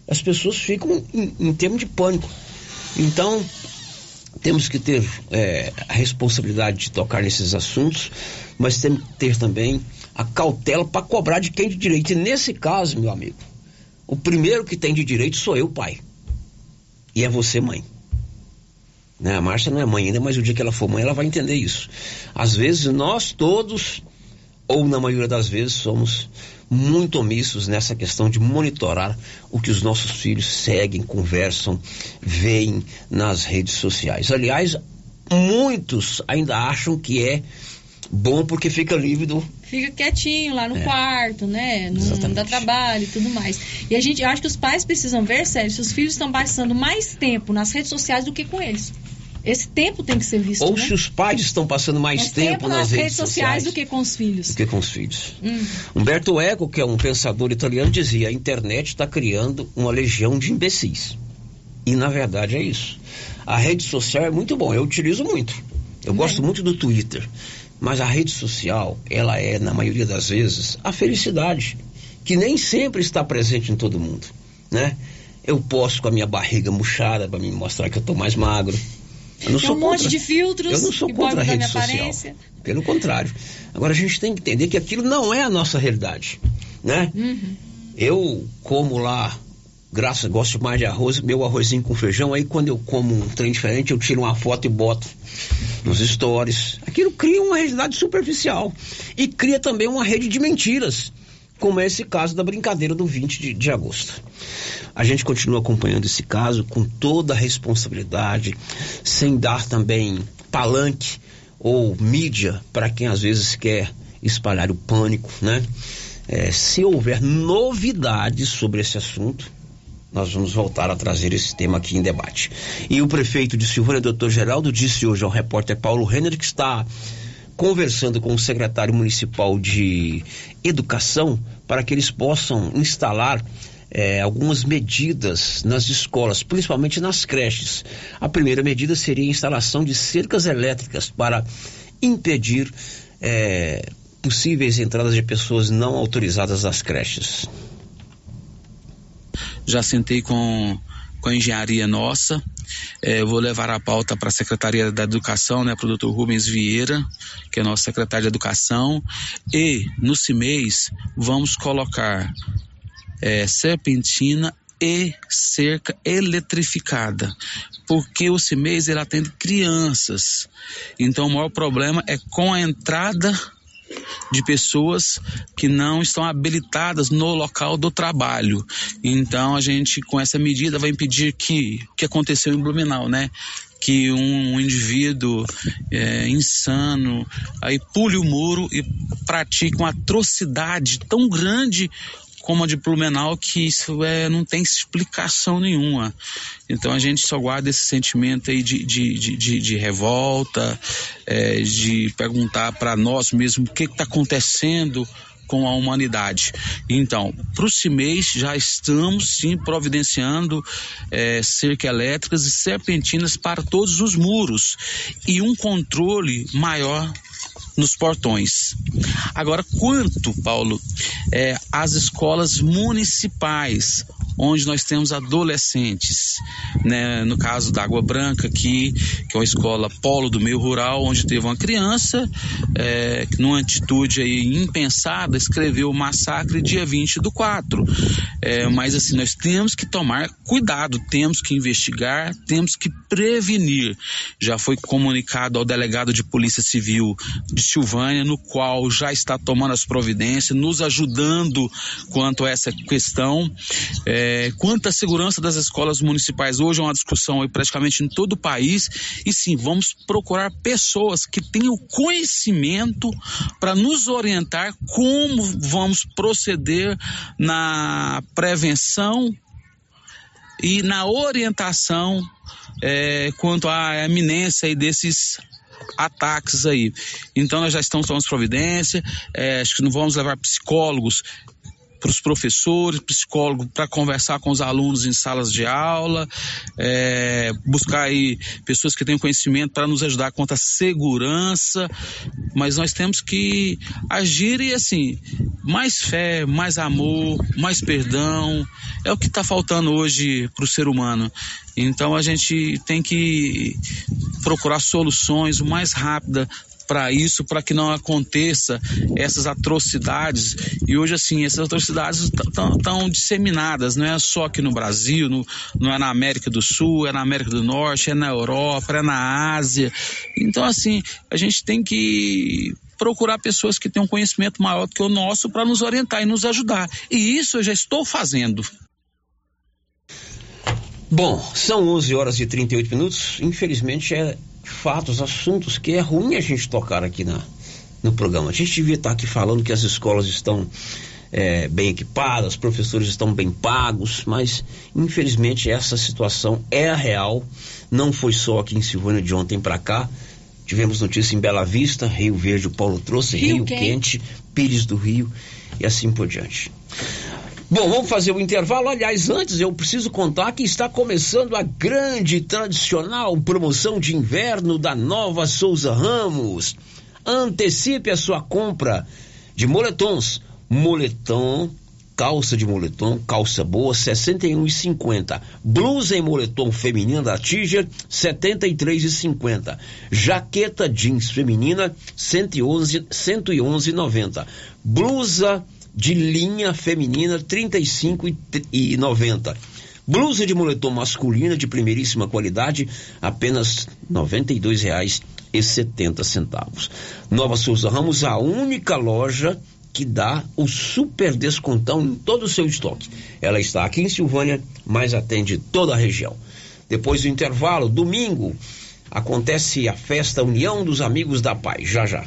[SPEAKER 2] As pessoas ficam em, em termos de pânico. Então, temos que ter é, a responsabilidade de tocar nesses assuntos, mas temos que ter também a cautela para cobrar de quem de direito. E nesse caso, meu amigo, o primeiro que tem de direito sou eu, pai. E é você, mãe. Né? A Márcia não é mãe ainda, mas o dia que ela for mãe, ela vai entender isso. Às vezes, nós todos, ou na maioria das vezes, somos muito omissos nessa questão de monitorar o que os nossos filhos seguem, conversam, veem nas redes sociais. Aliás, muitos ainda acham que é bom porque fica livre do.
[SPEAKER 13] Fica quietinho lá no
[SPEAKER 2] É.
[SPEAKER 13] quarto, né? Não,
[SPEAKER 2] Exatamente.
[SPEAKER 13] dá trabalho e tudo mais. E a gente, eu acho que os pais precisam ver, sério, se os filhos estão passando mais tempo nas redes sociais do que com eles. Esse tempo tem que ser visto.
[SPEAKER 2] Ou
[SPEAKER 13] né?
[SPEAKER 2] se os pais estão passando mais
[SPEAKER 13] Mais
[SPEAKER 2] tempo, nas, redes sociais
[SPEAKER 13] do que com os filhos.
[SPEAKER 2] do que com os filhos.
[SPEAKER 13] Hum.
[SPEAKER 2] Humberto Eco, que é um pensador italiano, dizia: a internet está criando uma legião de imbecis. E na verdade é isso. A rede social é muito bom, eu utilizo muito. Eu gosto muito do Twitter. Mas a rede social, ela é, na maioria das vezes, a felicidade, que nem sempre está presente em todo mundo, né? Eu posto com a minha barriga murchada para me mostrar que eu estou mais magro. Eu não
[SPEAKER 13] Tem
[SPEAKER 2] sou
[SPEAKER 13] um monte
[SPEAKER 2] contra-
[SPEAKER 13] de filtros
[SPEAKER 2] Eu não sou contra a rede social.
[SPEAKER 13] aparência.
[SPEAKER 2] Pelo contrário. Agora a gente tem que entender que aquilo não é a nossa realidade, né?
[SPEAKER 13] Uhum.
[SPEAKER 2] Eu como lá graças, gosto mais de arroz, meu arrozinho com feijão, aí quando eu como um trem diferente, eu tiro uma foto e boto nos stories. Aquilo cria uma realidade superficial e cria também uma rede de mentiras, como é esse caso da brincadeira do 20 de, de agosto. A gente continua acompanhando esse caso com toda a responsabilidade, sem dar também palanque ou mídia para quem às vezes quer espalhar o pânico, né? É, se houver novidades sobre esse assunto, nós vamos voltar a trazer esse tema aqui em debate. E o prefeito de Silvânia, doutor Geraldo, disse hoje ao repórter Paulo Renner que está conversando com o secretário municipal de Educação para que eles possam instalar é, algumas medidas nas escolas, principalmente nas creches. A primeira medida seria a instalação de cercas elétricas para impedir é, possíveis entradas de pessoas não autorizadas às creches.
[SPEAKER 17] Já sentei com, com a engenharia nossa, é, vou levar a pauta para a Secretaria da Educação, né, para o doutor Rubens Vieira, que é nosso secretário de Educação, e no CIMEIS vamos colocar é, serpentina e cerca eletrificada, porque o CIMEIS ele atende crianças, então o maior problema é com a entrada de pessoas que não estão habilitadas no local do trabalho. Então a gente com essa medida vai impedir que o que aconteceu em Blumenau, né? que um, indivíduo é, insano aí pule o muro e pratique uma atrocidade tão grande como a de Blumenau, que isso é, não tem explicação nenhuma. Então a gente só guarda esse sentimento aí de, de, de, de, de revolta, é, de perguntar para nós mesmos o que está acontecendo com a humanidade. Então, para o CIMEIS já estamos sim providenciando é, cerca elétricas e serpentinas para todos os muros e um controle maior nos portões. Agora, quanto, Paulo, é, escolas municipais, onde nós temos adolescentes, né? No caso da Água Branca aqui, que é uma escola polo do meio rural, onde teve uma criança é, que numa atitude aí impensada escreveu o massacre dia 20 do 4. É, mas assim, nós temos que tomar cuidado, temos que investigar, temos que prevenir. Já foi comunicado ao delegado de Polícia Civil de Silvânia, no qual já está tomando as providências, nos ajudando quanto a essa questão. É, quanto à segurança das escolas municipais, hoje é uma discussão praticamente em todo o país. E sim, vamos procurar pessoas que tenham conhecimento para nos orientar como vamos proceder na prevenção e na orientação é, quanto à eminência desses ataques aí. Então nós já estamos tomando providência, é, acho que não vamos levar psicólogos para os professores, psicólogo para conversar com os alunos em salas de aula, é, buscar aí pessoas que tenham conhecimento para nos ajudar contra a segurança, mas nós temos que agir e assim, mais fé, mais amor, mais perdão, é o que está faltando hoje para o ser humano. Então a gente tem que procurar soluções o mais rápida para isso, para que não aconteça essas atrocidades. E hoje, assim, essas atrocidades estão disseminadas, não é só aqui no Brasil, no, não é na América do Sul, é na América do Norte, é na Europa, é na Ásia. Então, assim, a gente tem que procurar pessoas que tenham um conhecimento maior do que o nosso para nos orientar e nos ajudar. E isso eu já estou fazendo.
[SPEAKER 2] Bom, são 11 horas e 38 minutos. Infelizmente é fatos, assuntos que é ruim a gente tocar aqui na, no programa. A gente devia estar aqui falando que as escolas estão é, bem equipadas, os professores estão bem pagos, mas infelizmente essa situação é a real. Não foi só aqui em Silvânia de ontem para cá. Tivemos notícia em Bela Vista, Rio Verde, o Paulo trouxe, Rio, Rio Quente, Pires do Rio e assim por diante. Bom, vamos fazer o intervalo. Aliás, antes eu preciso contar que está começando a grande tradicional promoção de inverno da Nova Souza Ramos. Antecipe a sua compra de moletons. Moletom, calça de moletom, calça boa, R$ 61,50. Blusa em moletom feminina da Tiger, R$ 73,50. Jaqueta jeans feminina, R$ 111,90. Blusa de linha feminina 35 e 90. Blusa de moletom masculina de primeiríssima qualidade, apenas R$ 92,70. Nova Souza Ramos, a única loja que dá o super descontão em todo o seu estoque. Ela está aqui em Silvânia, mas atende toda a região. Depois do intervalo, domingo, acontece a festa União dos Amigos da Paz. Já já.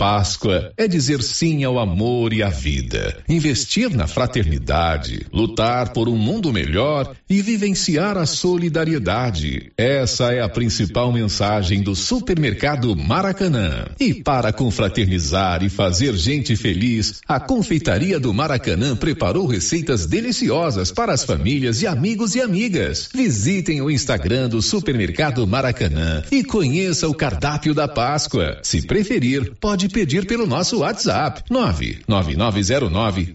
[SPEAKER 18] Páscoa é dizer sim ao amor e à vida, investir na fraternidade, lutar por um mundo melhor e vivenciar a solidariedade. Essa é a principal mensagem do Supermercado Maracanã. E para confraternizar e fazer gente feliz, a Confeitaria do Maracanã preparou receitas deliciosas para as famílias e amigos e amigas. Visitem o Instagram do Supermercado Maracanã e conheça o cardápio da Páscoa. Se preferir, pode pedir pelo nosso WhatsApp 99909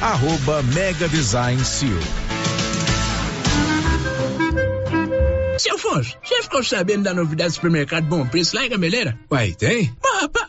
[SPEAKER 19] arroba Mega Design Seal.
[SPEAKER 20] Seu Afonso, você ficou sabendo da novidade do supermercado Bom Preço lá em Gameleira?
[SPEAKER 8] Uai, tem?
[SPEAKER 20] Mas, rapaz,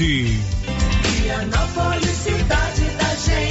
[SPEAKER 21] Vianópolis, cidade da gente.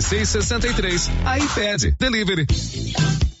[SPEAKER 18] 56 63. iPad Delivery.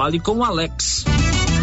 [SPEAKER 5] Fale com o Alex.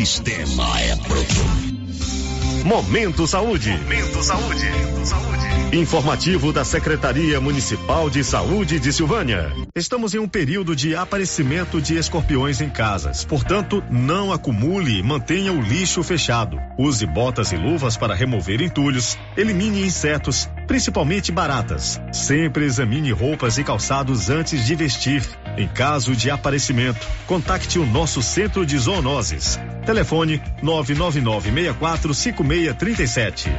[SPEAKER 11] Sistema é pronto. Momento Saúde. Momento Saúde. Informativo da Secretaria Municipal de Saúde de Silvânia. Estamos em um período de aparecimento de escorpiões em casas. Portanto, não acumule e mantenha o lixo fechado. Use botas e luvas para remover entulhos. Elimine insetos, principalmente baratas. Sempre examine roupas e calçados antes de vestir. Em caso de aparecimento, contacte o nosso centro de zoonoses. Telefone 999 5637.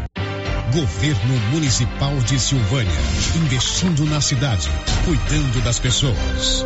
[SPEAKER 22] Governo Municipal de Silvânia, investindo na cidade, cuidando das pessoas.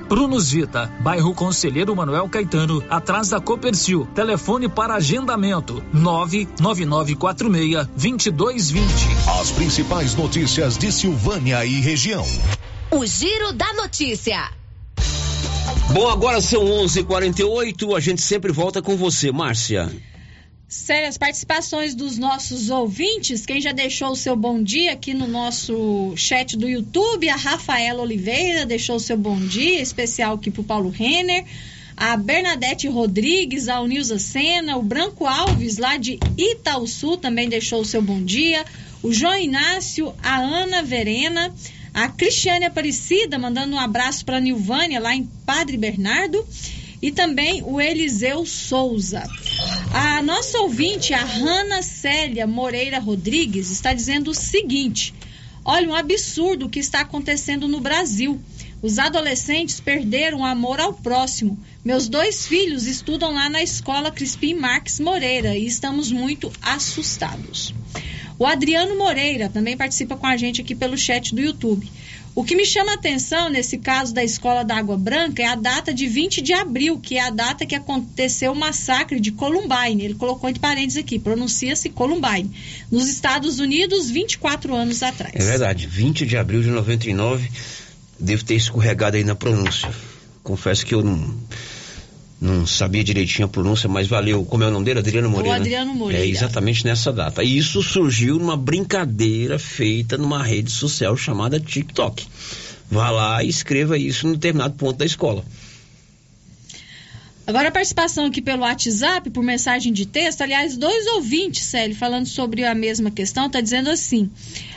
[SPEAKER 5] Prunus Vita, bairro Conselheiro Manuel Caetano, atrás da Copercil. Telefone para agendamento: 99946 2220.
[SPEAKER 11] As principais notícias de Silvânia e região.
[SPEAKER 12] O Giro da Notícia.
[SPEAKER 2] Bom, agora são 11:48. A gente sempre volta com você, Márcia.
[SPEAKER 13] Sério, as participações dos nossos ouvintes, quem já deixou o seu bom dia aqui no nosso chat do YouTube, a Rafaela Oliveira deixou o seu bom dia, especial aqui pro Paulo Renner, a Bernadette Rodrigues, a Unilza Sena, o Branco Alves, lá de Itaúsu, também deixou o seu bom dia, o João Inácio, a Ana Verena, a Cristiane Aparecida, mandando um abraço para Nilvânia, lá em Padre Bernardo, e também o Eliseu Souza. A nossa ouvinte, a Hanna Célia Moreira Rodrigues, está dizendo o seguinte: olha, um absurdo que está acontecendo no Brasil. Os adolescentes perderam o amor ao próximo. Meus dois filhos estudam lá na escola Crispim Marques Moreira e estamos muito assustados. O Adriano Moreira também participa com a gente aqui pelo chat do YouTube. O que me chama a atenção nesse caso da Escola da Água Branca é a data de 20 de abril, que é a data que aconteceu o massacre de Columbine. Ele colocou entre parênteses aqui, pronuncia-se Columbine. Nos Estados Unidos, 24 anos atrás.
[SPEAKER 2] É verdade, 20 de abril de 99. Devo ter escorregado aí na pronúncia. Confesso que eu não, não sabia direitinho a pronúncia, mas valeu. Como é o nome dele? Adriano Moreira.
[SPEAKER 13] O Adriano Moreira.
[SPEAKER 2] É exatamente nessa data. E isso surgiu numa brincadeira feita numa rede social chamada TikTok. Vá lá e escreva isso em determinado ponto da escola.
[SPEAKER 13] Agora a participação aqui pelo WhatsApp, por mensagem de texto, aliás, dois ouvintes, Célio, falando sobre a mesma questão, está dizendo assim: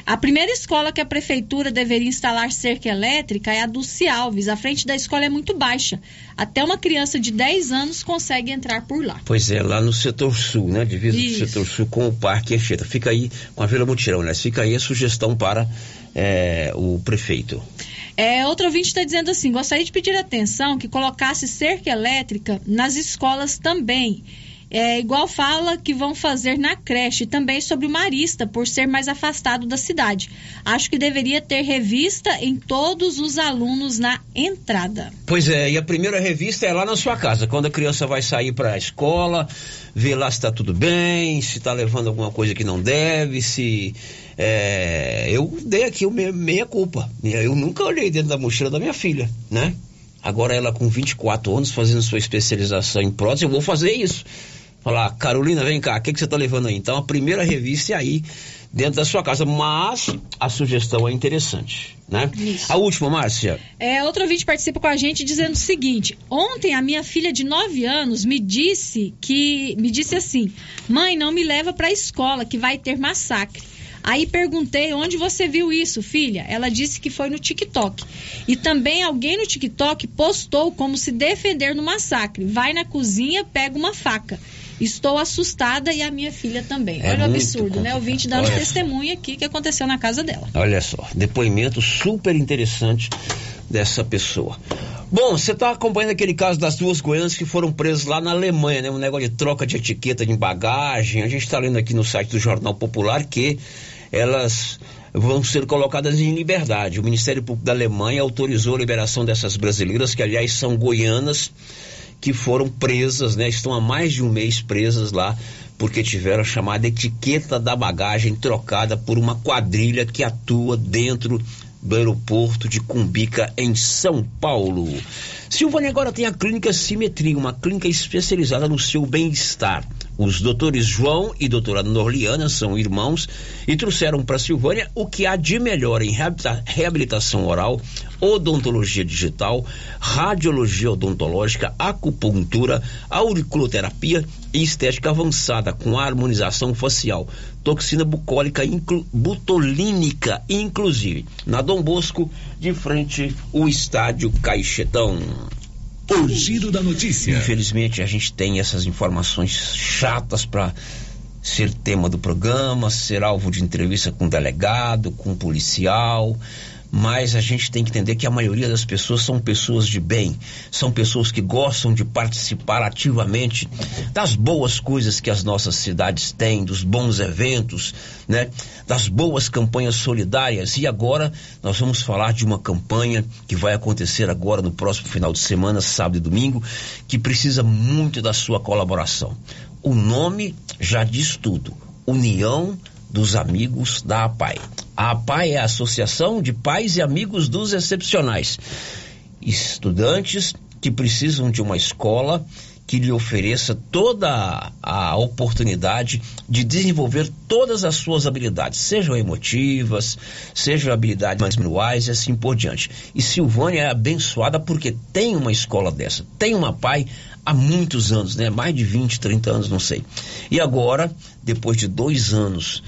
[SPEAKER 13] a primeira escola que a prefeitura deveria instalar cerca elétrica é a Dulce Alves. A frente da escola é muito baixa. Até uma criança de 10 anos consegue entrar por lá.
[SPEAKER 2] Pois é, lá no setor sul, né? Divisa do
[SPEAKER 13] Isso.
[SPEAKER 2] setor sul com o Parque Anchieta. Fica aí com a Vila Mutirão, né? Fica aí a sugestão para é, o prefeito.
[SPEAKER 13] É, outro ouvinte está dizendo assim: gostaria de pedir atenção que colocasse cerca elétrica nas escolas também. É, igual fala que vão fazer na creche, também sobre o Marista, por ser mais afastado da cidade. Acho que deveria ter revista em todos os alunos na entrada.
[SPEAKER 2] Pois é, e a primeira revista é lá na sua casa, quando a criança vai sair para a escola, ver lá se está tudo bem, se está levando alguma coisa que não deve, se. É, eu dei aqui o me- meia culpa. Eu nunca olhei dentro da mochila da minha filha, né? Agora ela com 24 anos, fazendo sua especialização em prótese, eu vou fazer isso. Falar, Carolina, vem cá, o que, que você está levando aí? Então a primeira revista é aí, dentro da sua casa. Mas a sugestão é interessante, né? A última, Márcia.
[SPEAKER 13] É, outro ouvinte participa com a gente dizendo o seguinte: ontem a minha filha de 9 anos me disse que me disse assim: "Mãe, não me leva para a escola que vai ter massacre". Aí perguntei onde você viu isso, filha. Ela disse que foi no TikTok. E também alguém no TikTok postou como se defender no massacre. Vai na cozinha, pega uma faca. Estou assustada e a minha filha também.
[SPEAKER 2] É
[SPEAKER 13] Olha o absurdo, né? O ouvinte dando
[SPEAKER 2] Olha só.
[SPEAKER 13] testemunha aqui que aconteceu na casa dela.
[SPEAKER 2] Olha só, depoimento super interessante dessa pessoa. Bom, você está acompanhando aquele caso das duas goianas que foram presas lá na Alemanha, né? Um negócio de troca de etiqueta de bagagem. A gente está lendo aqui no site do Jornal Popular que elas vão ser colocadas em liberdade. O Ministério Público da Alemanha autorizou a liberação dessas brasileiras, que aliás são goianas, que foram presas, né? Estão há mais de um mês presas lá porque tiveram a chamada etiqueta da bagagem trocada por uma quadrilha que atua dentro do aeroporto de Cumbica, em São Paulo. Silvânia agora tem a clínica Simetria, uma clínica especializada no seu bem-estar. Os doutores João e doutora Norliana são irmãos e trouxeram para Silvânia o que há de melhor em reabilita- reabilitação oral, odontologia digital, radiologia odontológica, acupuntura, auriculoterapia e estética avançada com harmonização facial, toxina bucólica inclu- butolínica, inclusive. Na Dom Bosco, de frente o estádio Caixetão.
[SPEAKER 11] O giro da notícia.
[SPEAKER 2] Infelizmente a gente tem essas informações chatas para ser tema do programa, ser alvo de entrevista com delegado, com policial, mas a gente tem que entender que a maioria das pessoas são pessoas de bem, são pessoas que gostam de participar ativamente das boas coisas que as nossas cidades têm, dos bons eventos, né? Das boas campanhas solidárias. E agora nós vamos falar de uma campanha que vai acontecer agora no próximo final de semana, sábado e domingo, que precisa muito da sua colaboração. O nome já diz tudo. União dos Amigos da APAI. A APAI é a Associação de Pais e Amigos dos Excepcionais. Estudantes que precisam de uma escola que lhe ofereça toda a oportunidade de desenvolver todas as suas habilidades, sejam emotivas, sejam habilidades manuais e assim por diante. E Silvânia é abençoada porque tem uma escola dessa, tem uma pai há muitos anos, né? Mais de 20, 30 anos, não sei. E agora, depois de dois anos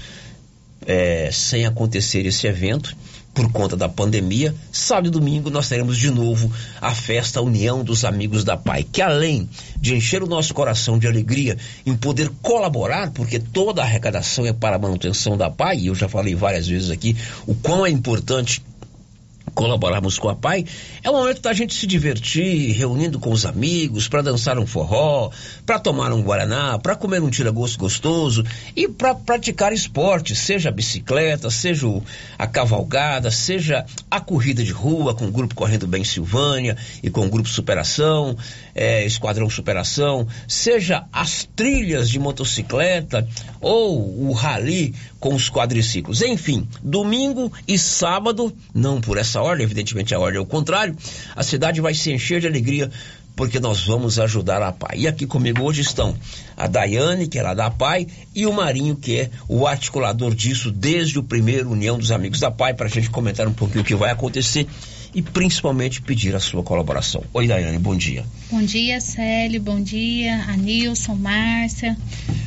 [SPEAKER 2] é, sem acontecer esse evento, por conta da pandemia, sábado e domingo nós teremos de novo a festa União dos Amigos da Pai, que além de encher o nosso coração de alegria em poder colaborar, porque toda a arrecadação é para a manutenção da Pai, e eu já falei várias vezes aqui o quão é importante colaborarmos com a PAI, é o momento da gente se divertir, reunindo com os amigos, para dançar um forró, para tomar um guaraná, para comer um tira-gosto gostoso e para praticar esporte, seja a bicicleta, seja a cavalgada, seja a corrida de rua com o grupo Correndo Bem Silvânia e com o grupo Superação, eh, Esquadrão Superação, seja as trilhas de motocicleta ou o rally com os quadriciclos. Enfim, domingo e sábado, não por essa ordem, evidentemente a ordem é o contrário, a cidade vai se encher de alegria porque nós vamos ajudar a PAI. E aqui comigo hoje estão a Daiane, que é lá da PAI, e o Marinho, que é o articulador disso desde o primeiro União dos Amigos da PAI, para a gente comentar um pouquinho o que vai acontecer e principalmente pedir a sua colaboração. Oi, Daiane, bom dia.
[SPEAKER 23] Bom dia, Célio, bom dia, Anilson, Márcia,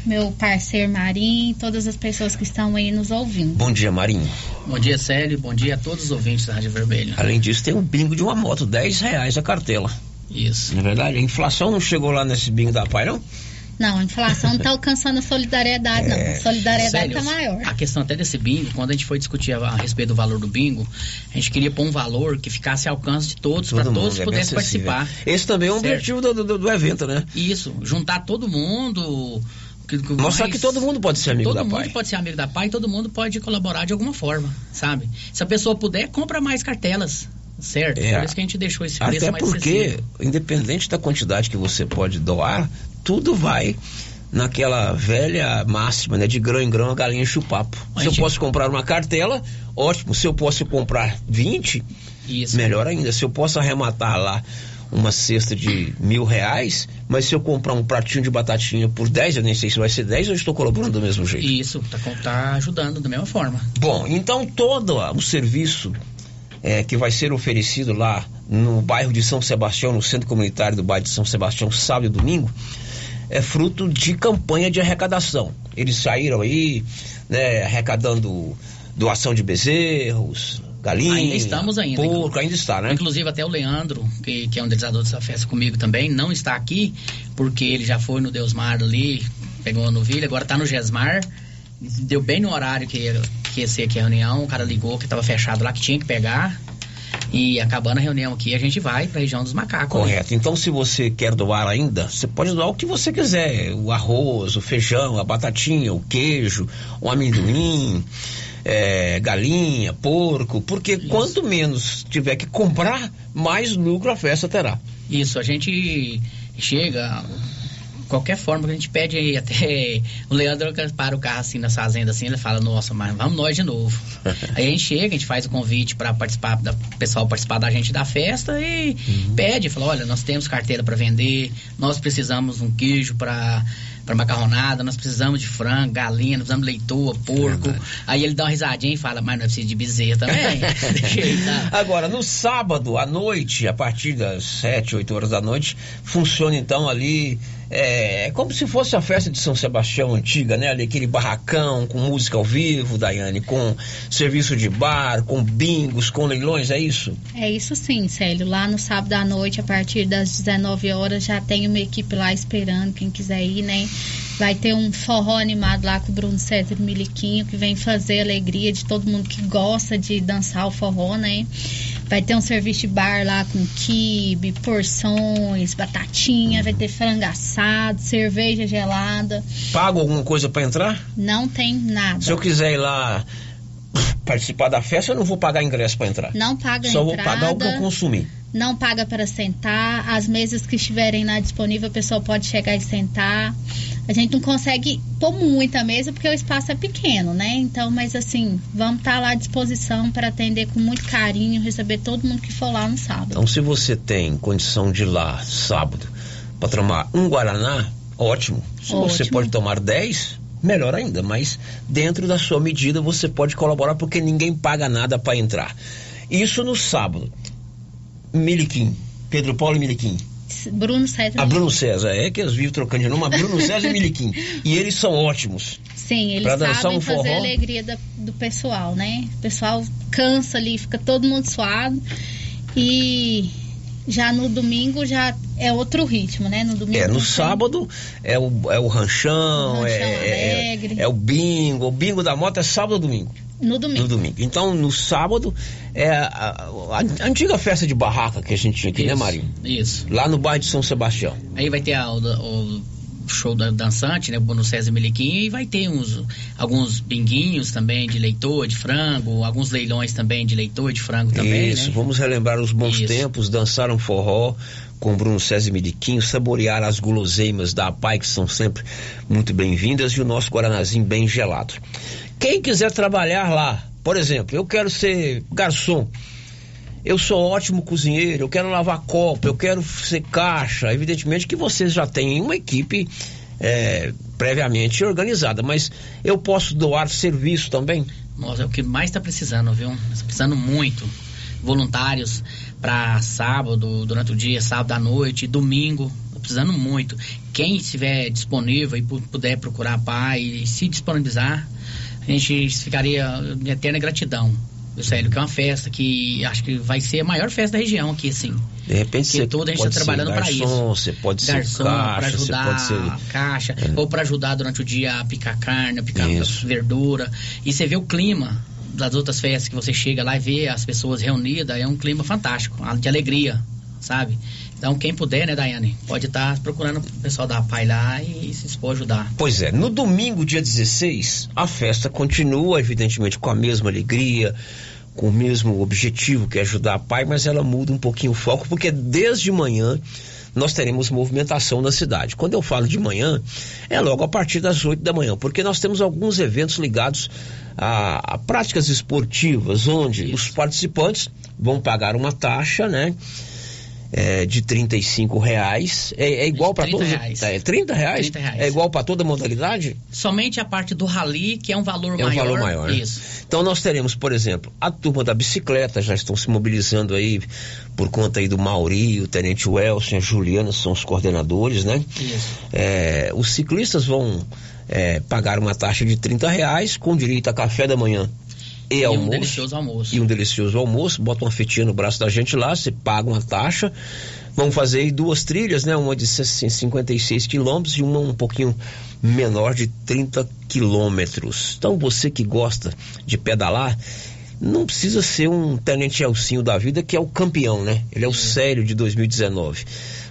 [SPEAKER 23] meu parceiro Marim, todas as pessoas que estão aí nos ouvindo.
[SPEAKER 2] Bom dia, Marinho.
[SPEAKER 24] Bom dia, Célio, bom dia a todos os ouvintes da Rádio Vermelho.
[SPEAKER 2] Além disso, tem um bingo de uma moto, 10 reais a cartela.
[SPEAKER 24] Isso.
[SPEAKER 2] Não é verdade? A inflação não chegou lá nesse bingo da PAI, não?
[SPEAKER 23] Não, a inflação não está alcançando a solidariedade, não. A solidariedade está maior.
[SPEAKER 24] A questão até desse bingo, quando a gente foi discutir a, a, respeito do valor do bingo, a gente queria pôr um valor que ficasse ao alcance de todos, para todos é pudessem participar.
[SPEAKER 2] Esse também é um certo? objetivo do, do, do evento, né?
[SPEAKER 24] Isso, juntar todo mundo.
[SPEAKER 2] Mostrar que todo mundo pode ser amigo da
[SPEAKER 24] PAI.
[SPEAKER 2] Todo
[SPEAKER 24] mundo pode ser amigo da PAI e todo mundo pode colaborar de alguma forma, sabe? Se a pessoa puder, compra mais cartelas certo? É, Por isso que a gente deixou esse preço
[SPEAKER 2] até porque, independente da quantidade que você pode doar, tudo vai naquela velha máxima, né? De grão em grão a galinha enche o papo. Se eu posso comprar uma cartela, ótimo. Se eu posso comprar 20,
[SPEAKER 24] Isso.
[SPEAKER 2] melhor ainda. Se eu posso arrematar lá uma cesta de mil reais, mas se eu comprar um pratinho de batatinha por 10, eu nem sei se vai ser 10, eu estou colaborando do mesmo jeito.
[SPEAKER 24] Isso, tá, tá ajudando da mesma forma.
[SPEAKER 2] Bom, então todo o serviço é, que vai ser oferecido lá no bairro de São Sebastião, no centro comunitário do bairro de São Sebastião, sábado e domingo, é fruto de campanha de arrecadação. Eles saíram aí, né, arrecadando doação de bezerros, galinha,
[SPEAKER 24] ainda estamos ainda.
[SPEAKER 2] porco, ainda está, né?
[SPEAKER 24] Inclusive até o Leandro, que, que é um idealizador dessa festa comigo também, não está aqui, porque ele já foi no Deus Mar ali, pegou a novilha, agora está no Gesmar, deu bem no horário que, que ia ser aqui a reunião, o cara ligou que estava fechado lá, que tinha que pegar, e acabando a reunião aqui, a gente vai para a região dos macacos.
[SPEAKER 2] Correto. Né? Então, se você quer doar ainda, você pode doar o que você quiser: o arroz, o feijão, a batatinha, o queijo, o amendoim. É, galinha, porco, porque Isso. quanto menos tiver que comprar, mais lucro a festa terá.
[SPEAKER 24] Isso, a gente chega, qualquer forma que a gente pede até o Leandro para o carro assim na fazenda assim, ele fala, nossa, mas vamos nós de novo. *laughs* Aí a gente chega, a gente faz o convite para participar, da pessoal participar da gente da festa e uhum. pede, fala, olha, nós temos carteira para vender, nós precisamos de um queijo para para macarronada, nós precisamos de frango, galinha, nós precisamos de leitoa, porco. É Aí ele dá uma risadinha e fala, mas nós precisamos de bezerra também. *laughs*
[SPEAKER 2] Agora, no sábado à noite, a partir das 7, 8 horas da noite, funciona então ali é, como se fosse a festa de São Sebastião antiga, né? Ali aquele barracão com música ao vivo, Daiane, com serviço de bar, com bingos, com leilões, é isso?
[SPEAKER 23] É isso sim, Célio. Lá no sábado à noite, a partir das 19 horas, já tem uma equipe lá esperando, quem quiser ir, né? Vai ter um forró animado lá com o Bruno César Miliquinho, que vem fazer a alegria de todo mundo que gosta de dançar o forró, né? Vai ter um serviço de bar lá com quibe, porções, batatinha, vai ter frango assado, cerveja gelada.
[SPEAKER 2] Pago alguma coisa para entrar?
[SPEAKER 23] Não tem nada.
[SPEAKER 2] Se eu quiser ir lá participar da festa, eu não vou pagar ingresso para entrar.
[SPEAKER 23] Não paga
[SPEAKER 2] Só
[SPEAKER 23] entrada.
[SPEAKER 2] vou pagar o que eu consumi.
[SPEAKER 23] Não paga para sentar. As mesas que estiverem lá disponíveis, a pessoa pode chegar e sentar. A gente não consegue pôr muita mesa porque o espaço é pequeno, né? Então, mas assim, vamos estar tá lá à disposição para atender com muito carinho, receber todo mundo que for lá no sábado.
[SPEAKER 2] Então, se você tem condição de ir lá sábado para tomar um Guaraná, ótimo. Se ótimo. você pode tomar 10, melhor ainda, mas dentro da sua medida você pode colaborar porque ninguém paga nada para entrar. Isso no sábado. Miliquim, Pedro Paulo e Miliquim.
[SPEAKER 23] Bruno César.
[SPEAKER 2] A Bruno César, é que eles vivem trocando de nome, mas Bruno César e Miliquim. *laughs* E eles são ótimos.
[SPEAKER 23] Sim, eles sabem um fazer a alegria da, do pessoal, né? O pessoal cansa ali, fica todo mundo suado. E já no domingo já é outro ritmo, né? No domingo.
[SPEAKER 2] É, no sábado é o, é o ranchão, o ranchão é, é, é, o bingo. O bingo da moto é sábado ou domingo?
[SPEAKER 23] No domingo.
[SPEAKER 2] No domingo. Então, no sábado, é a, a, antiga festa de barraca que a gente tinha aqui, né,
[SPEAKER 24] isso,
[SPEAKER 2] né, Marinho?
[SPEAKER 24] Isso.
[SPEAKER 2] Lá no bairro de São Sebastião.
[SPEAKER 24] Aí vai ter a, o, o show da dançante, né, o Bono César Meliquim, e vai ter uns, alguns binguinhos também de leitoa, de frango, alguns leilões também de leitoa, de frango também,
[SPEAKER 2] Isso,
[SPEAKER 24] né?
[SPEAKER 2] vamos relembrar os bons
[SPEAKER 24] Isso.
[SPEAKER 2] tempos, dançar um forró com Bruno César Miliquinho, saborear as guloseimas da APAI, que são sempre muito bem-vindas, e o nosso Guaranazinho bem gelado. Quem quiser trabalhar lá, por exemplo, eu quero ser garçom. eu sou ótimo cozinheiro, eu quero lavar copo, eu quero ser caixa. Evidentemente que vocês já têm uma equipe é, previamente organizada, mas eu posso doar serviço também?
[SPEAKER 24] Nossa, é o que mais está precisando, viu? Está precisando muito. Voluntários para sábado, durante o dia, sábado à noite, domingo. Tá precisando muito. Quem estiver disponível e puder procurar pai e se disponibilizar, a gente ficaria em eterna gratidão. O Célio, que é uma festa que acho que vai ser a maior festa da região aqui, assim.
[SPEAKER 2] De repente
[SPEAKER 24] Porque
[SPEAKER 2] você
[SPEAKER 24] toda a gente está trabalhando para
[SPEAKER 2] garçom,
[SPEAKER 24] isso.
[SPEAKER 2] Você pode
[SPEAKER 24] Garçom,
[SPEAKER 2] ser caixa,
[SPEAKER 24] para
[SPEAKER 2] você
[SPEAKER 24] ajudar
[SPEAKER 2] pode ser...
[SPEAKER 24] caixa,
[SPEAKER 2] É.
[SPEAKER 24] ou para ajudar durante o dia a picar carne, a picar
[SPEAKER 2] Isso.
[SPEAKER 24] verdura. E você vê o clima das outras festas que você chega lá e vê as pessoas reunidas, é um clima fantástico, de alegria, sabe? Então, quem puder, né, Daiane, pode estar procurando o pessoal da PAI lá e se a ajudar.
[SPEAKER 2] Pois é, no domingo, dia 16, a festa continua, evidentemente, com a mesma alegria, com o mesmo objetivo, que é ajudar a pai, mas ela muda um pouquinho o foco, porque desde manhã nós teremos movimentação na cidade. Quando eu falo de manhã, é logo a partir das 8 da manhã, porque nós temos alguns eventos ligados a, a práticas esportivas, onde os participantes vão pagar uma taxa, né? É, de 35 reais. É, é igual para
[SPEAKER 24] 30
[SPEAKER 2] todos?
[SPEAKER 24] reais.
[SPEAKER 2] É 30 reais?
[SPEAKER 24] 30 reais.
[SPEAKER 2] É igual para toda modalidade?
[SPEAKER 24] Somente a parte do rally, que é um valor
[SPEAKER 2] É um
[SPEAKER 24] maior.
[SPEAKER 2] valor maior. né?
[SPEAKER 24] Isso.
[SPEAKER 2] Então nós teremos, por exemplo, a turma da bicicleta, já estão se mobilizando aí por conta aí do Mauri, o Tenente Welson, a Juliana, são os coordenadores, né?
[SPEAKER 24] Isso.
[SPEAKER 2] É, os ciclistas vão é, pagar uma taxa de 30 reais com direito a café da manhã e,
[SPEAKER 24] E um
[SPEAKER 2] almoço.
[SPEAKER 24] delicioso almoço.
[SPEAKER 2] E um delicioso almoço, bota uma fitinha no braço da gente lá, você paga uma taxa. Vamos fazer aí duas trilhas, né? Uma de 56 quilômetros e uma um pouquinho menor de 30 quilômetros. Então você que gosta de pedalar, não precisa ser um Tenente Elcinho da vida que é o campeão, né? Ele é o sério de 2019.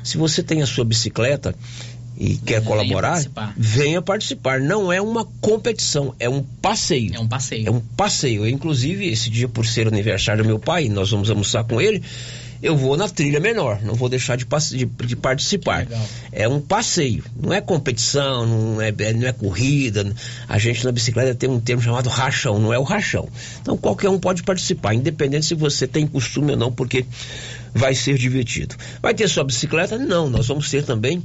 [SPEAKER 2] Se você tem a sua bicicleta e quer colaborar,
[SPEAKER 24] participar.
[SPEAKER 2] venha participar. Não é uma competição, é um passeio.
[SPEAKER 24] É um passeio.
[SPEAKER 2] É um passeio. Eu, inclusive, esse dia, por ser aniversário do meu pai, nós vamos almoçar com ele. Eu vou na trilha menor, não vou deixar de, de- de participar. É um passeio, não é competição, não é, é- não é corrida. A gente na bicicleta tem um termo chamado rachão, não é o rachão. Então qualquer um pode participar, independente se você tem costume ou não, porque vai ser divertido. Vai ter sua bicicleta? Não, nós vamos ter também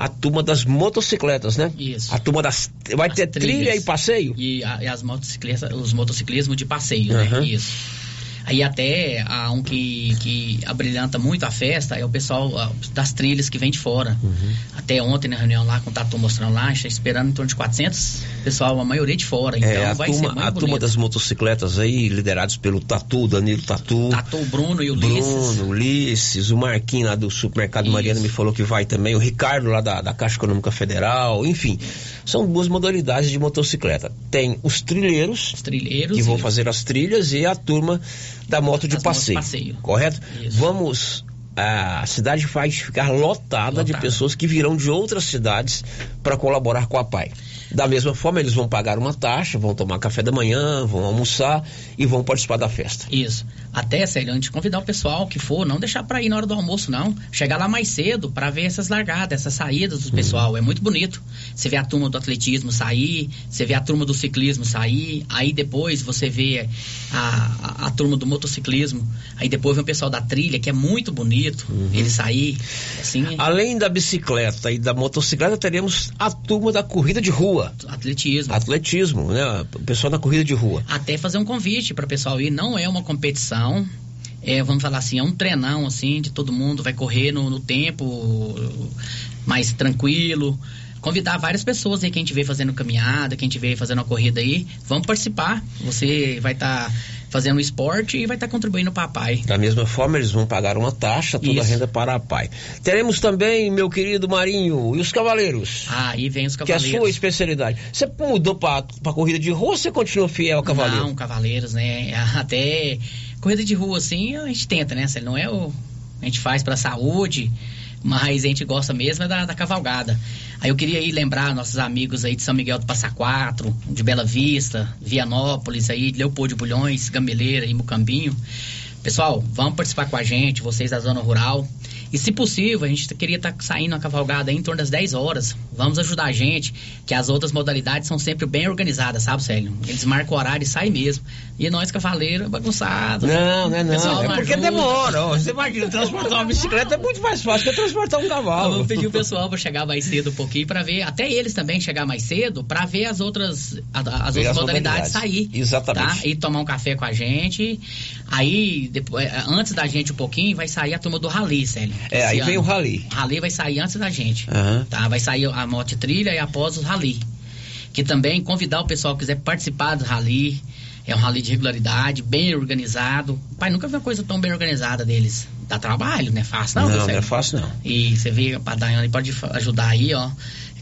[SPEAKER 2] a turma das motocicletas, né?
[SPEAKER 24] Isso.
[SPEAKER 2] A turma das. Vai ter trilha
[SPEAKER 24] trilhas.
[SPEAKER 2] e passeio?
[SPEAKER 24] E, a- e as motocicletas, os motociclismos de passeio,
[SPEAKER 2] Aham.
[SPEAKER 24] né? Isso. Aí até há um que, que abrilhanta muito a festa é o pessoal das trilhas que vem de fora.
[SPEAKER 2] Uhum.
[SPEAKER 24] Até ontem na reunião lá com o Tatu mostrando lá, está esperando em torno de 400 pessoal, a maioria de fora. Então
[SPEAKER 2] é, a
[SPEAKER 24] vai
[SPEAKER 2] turma,
[SPEAKER 24] ser
[SPEAKER 2] a turma das motocicletas aí, liderados pelo Tatu, Danilo Tatu.
[SPEAKER 24] Tatu, Bruno e Ulisses.
[SPEAKER 2] Bruno, Ulisses, o Marquinhos lá do Supermercado
[SPEAKER 24] Isso.
[SPEAKER 2] Mariana me falou que vai também, o Ricardo lá da, da Caixa Econômica Federal, enfim. São duas modalidades de motocicleta. Tem os trilheiros,
[SPEAKER 24] trilheiros
[SPEAKER 2] que vão fazer as trilhas, e a turma da moto de passeio.
[SPEAKER 24] passeio.
[SPEAKER 2] Correto? Vamos. A cidade vai ficar lotada, de pessoas que virão de outras cidades para colaborar com a PAI. Da mesma forma, eles vão pagar uma taxa, vão tomar café da manhã, vão almoçar e vão participar da festa.
[SPEAKER 24] Isso. Até, Célio, antes de convidar o pessoal que for, não deixar pra ir na hora do almoço, não. Chegar lá mais cedo pra ver essas largadas, essas saídas do pessoal. É muito bonito. Você vê a turma do atletismo sair, você vê a turma do ciclismo sair, aí depois você vê a, a, a turma do motociclismo, aí depois vem o pessoal da trilha, que é muito bonito, ele sair, assim,
[SPEAKER 2] Além da bicicleta e da motocicleta, teremos a turma da corrida de rua.
[SPEAKER 24] atletismo.
[SPEAKER 2] Atletismo, né? O pessoal da corrida de rua.
[SPEAKER 24] até fazer um convite para o pessoal ir. Não é uma competição, é, vamos falar assim, é um treinão assim de todo mundo vai correr no, no tempo mais tranquilo. Convidar várias pessoas aí que a gente vê fazendo caminhada, que a gente vê fazendo uma corrida aí, vamos participar. Você vai estar fazendo um esporte e vai estar contribuindo para a PAI.
[SPEAKER 2] Da mesma forma, eles vão pagar uma taxa, toda a
[SPEAKER 24] Isso.
[SPEAKER 2] renda para a PAI. Teremos também, meu querido Marinho, e os cavaleiros?
[SPEAKER 24] Ah, aí vem os
[SPEAKER 2] Que é a
[SPEAKER 24] cavaleiros.
[SPEAKER 2] sua especialidade. Você mudou para a corrida de rua ou você continua fiel ao cavaleiro?
[SPEAKER 24] Não, cavaleiros, né? *laughs* Até corrida de rua, assim, a gente tenta, né? Não é o. A gente faz pra saúde, mas a gente gosta mesmo é da, da cavalgada. Aí eu queria aí lembrar nossos amigos aí de São Miguel do Passa Quatro, de Bela Vista, Vianópolis aí, Leopoldo de Bulhões, Gambeleira e Mucambinho. Pessoal, vamos participar com a gente, vocês da zona rural. E se possível, a gente queria estar saindo a cavalgada aí em torno das 10 horas. Vamos ajudar a gente, que as outras modalidades são sempre bem organizadas, sabe, Célio? Eles marcam o horário e saem mesmo. E nós, cavaleiros, bagunçados.
[SPEAKER 2] Não, não é não. É
[SPEAKER 24] não
[SPEAKER 2] porque
[SPEAKER 24] ajuda.
[SPEAKER 2] demora. ó. Você imagina, transportar uma bicicleta é muito mais fácil que transportar um cavalo.
[SPEAKER 24] Vamos pedir o pessoal para chegar mais cedo um pouquinho para ver, até eles também chegar mais cedo para ver as outras as outras
[SPEAKER 2] as
[SPEAKER 24] modalidades
[SPEAKER 2] modalidades.
[SPEAKER 24] sair.
[SPEAKER 2] Exatamente.
[SPEAKER 24] Tá? E tomar um café com a gente. Aí depois, eh, antes da gente um pouquinho vai sair a turma do rally, Célio.
[SPEAKER 2] É, aí
[SPEAKER 24] Esse
[SPEAKER 2] vem
[SPEAKER 24] ano.
[SPEAKER 2] o rally.
[SPEAKER 24] O rally vai sair antes da gente.
[SPEAKER 2] Aham.
[SPEAKER 24] Tá? Vai sair a moto trilha e após o rally. Que também convidar o pessoal que quiser participar do rally. É um rally de regularidade, bem organizado. Pai, nunca vi uma coisa tão bem organizada deles. Dá trabalho, não é fácil, não?
[SPEAKER 2] Não, não é fácil não.
[SPEAKER 24] E você vê, a Daiane pode ajudar aí, ó.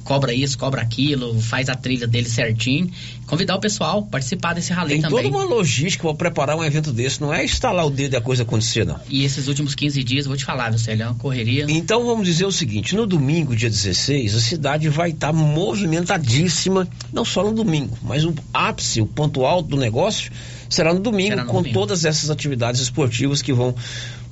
[SPEAKER 24] Cobra isso, cobra aquilo, faz a trilha dele certinho. Convidar o pessoal participar desse rally
[SPEAKER 2] Tem
[SPEAKER 24] também.
[SPEAKER 2] toda uma logística para preparar um evento desse. Não é instalar o dedo e a coisa acontecer, não.
[SPEAKER 24] E esses últimos 15 dias, vou te falar, Célio? É uma correria.
[SPEAKER 2] Então vamos dizer o seguinte: no domingo, dia 16, a cidade vai estar movimentadíssima, não só no domingo, mas o ápice, o ponto alto do negócio será no domingo,
[SPEAKER 24] Será no
[SPEAKER 2] com
[SPEAKER 24] domingo.
[SPEAKER 2] todas essas atividades esportivas que vão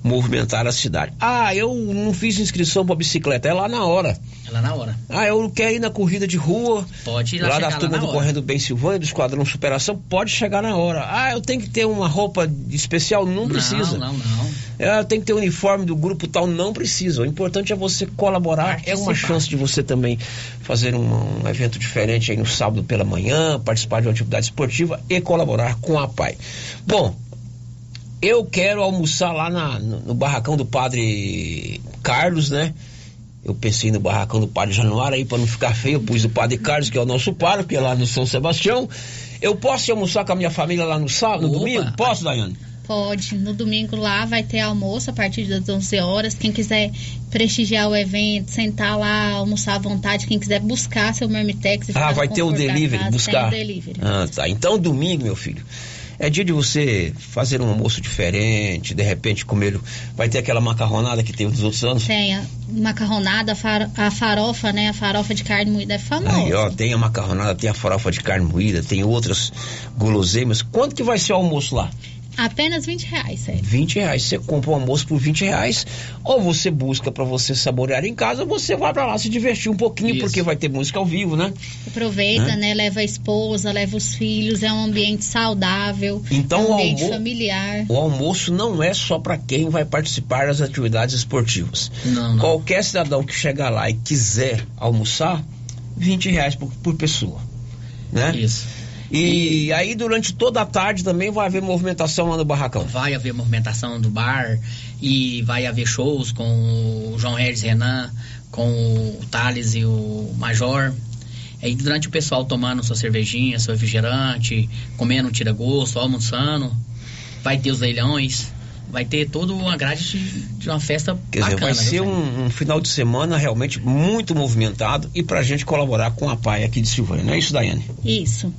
[SPEAKER 2] movimentar a cidade. Ah, eu não fiz inscrição para bicicleta, é lá na hora.
[SPEAKER 24] É lá na hora.
[SPEAKER 2] Ah, eu quero ir na corrida de rua.
[SPEAKER 24] Pode ir lá
[SPEAKER 2] lá da
[SPEAKER 24] lá
[SPEAKER 2] turma
[SPEAKER 24] na
[SPEAKER 2] do
[SPEAKER 24] hora.
[SPEAKER 2] Correndo Bem Silvânia, do Esquadrão Superação, pode chegar na hora. Ah, eu tenho que ter uma roupa especial, não precisa.
[SPEAKER 24] Não, não, não.
[SPEAKER 2] É, tem que ter o uniforme do grupo tal, não precisa. O importante é você colaborar. É uma
[SPEAKER 24] Participar.
[SPEAKER 2] chance de você também fazer um, um evento diferente aí no sábado pela manhã, participar de uma atividade esportiva e colaborar com a PAI. Bom, eu quero almoçar lá na- no, no barracão do padre Carlos, né? Eu pensei no barracão do padre Januário aí para não ficar feio, eu pus o padre Carlos, que é o nosso pároco, que é lá no São Sebastião. Eu posso ir almoçar com a minha família lá no sábado, no
[SPEAKER 24] Opa.
[SPEAKER 2] domingo? Posso, Daiane?
[SPEAKER 23] Pode. No domingo lá vai ter almoço a partir das 11 horas. Quem quiser prestigiar o evento, sentar lá, almoçar à vontade. Quem quiser buscar seu marmitex. e
[SPEAKER 2] Ah, vai ter o delivery,
[SPEAKER 23] casa,
[SPEAKER 2] buscar.
[SPEAKER 23] Tem o delivery.
[SPEAKER 2] Ah, tá. Então, domingo, meu filho, é dia de você fazer um almoço diferente, de repente comer. Vai ter aquela macarronada que tem dos outros anos.
[SPEAKER 23] Tem a macarronada, a, far- a farofa, né? A farofa de carne moída é famosa.
[SPEAKER 2] Aí, ó, tem a macarronada, tem a farofa de carne moída, tem outras guloseimas. Quanto que vai ser o almoço lá?
[SPEAKER 23] Apenas 20 reais, sério.
[SPEAKER 2] 20 reais. Você compra um almoço por 20 reais, ou você busca pra você saborear em casa, ou você vai pra lá se divertir um pouquinho,
[SPEAKER 24] Isso.
[SPEAKER 2] porque vai ter música ao vivo, né?
[SPEAKER 23] Aproveita,
[SPEAKER 2] Né?
[SPEAKER 23] né? Leva a esposa, leva os filhos. É um ambiente saudável.
[SPEAKER 2] Então,
[SPEAKER 23] é um
[SPEAKER 2] o
[SPEAKER 23] ambiente
[SPEAKER 2] almo-
[SPEAKER 23] familiar.
[SPEAKER 2] O almoço não é só para quem vai participar das atividades esportivas.
[SPEAKER 24] Não, não.
[SPEAKER 2] Qualquer cidadão que chegar lá e quiser almoçar, 20 reais por, por pessoa. Né?
[SPEAKER 24] Isso.
[SPEAKER 2] E aí durante toda a tarde também vai haver movimentação lá no barracão.
[SPEAKER 24] Vai haver movimentação do bar e vai haver shows com o João Regis Renan, com o Thales e o Major. Aí durante o pessoal tomando sua cervejinha, seu refrigerante, comendo um tira-gosto, almoçando, vai ter os leilões, vai ter toda uma grade de, de uma festa
[SPEAKER 2] Quer dizer,
[SPEAKER 24] bacana.
[SPEAKER 2] vai ser um, um final de semana realmente muito movimentado e pra gente colaborar com a PAI aqui de Silvânia. Não é isso, Daiane?
[SPEAKER 23] Isso.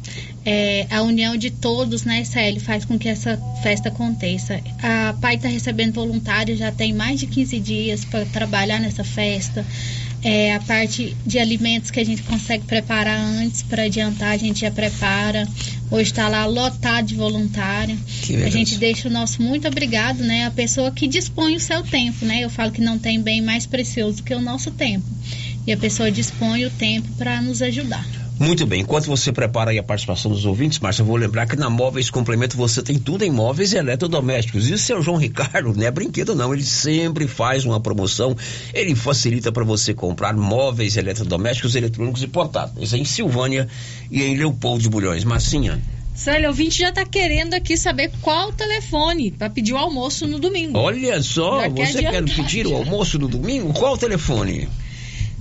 [SPEAKER 23] É, a união de todos, né, Célio, faz com que essa festa aconteça. A PAI está recebendo voluntários já tem mais de 15 dias para trabalhar nessa festa. É, a parte de alimentos que a gente consegue preparar antes para adiantar, a gente já prepara. Hoje está lá lotado de voluntário. A gente deixa o nosso muito obrigado, né? A pessoa que dispõe o seu tempo, né? Eu falo que não tem bem mais precioso que o nosso tempo. E a pessoa dispõe o tempo para nos ajudar.
[SPEAKER 2] Muito bem, enquanto você prepara aí a participação dos ouvintes, Márcia, eu vou lembrar que na Móveis Complemento você tem tudo em móveis e eletrodomésticos. E o seu João *laughs* Ricardo não é brinquedo não, ele sempre faz uma promoção, ele facilita para você comprar móveis, eletrodomésticos, eletrônicos e portáteis em Silvânia e em Leopoldo de Bulhões. Marcinha,
[SPEAKER 13] Célio, o ouvinte já tá querendo aqui saber qual o telefone para pedir o almoço no domingo.
[SPEAKER 2] olha só,
[SPEAKER 13] Já quer
[SPEAKER 2] você quer
[SPEAKER 13] adiantar,
[SPEAKER 2] pedir o almoço no domingo? Qual o telefone?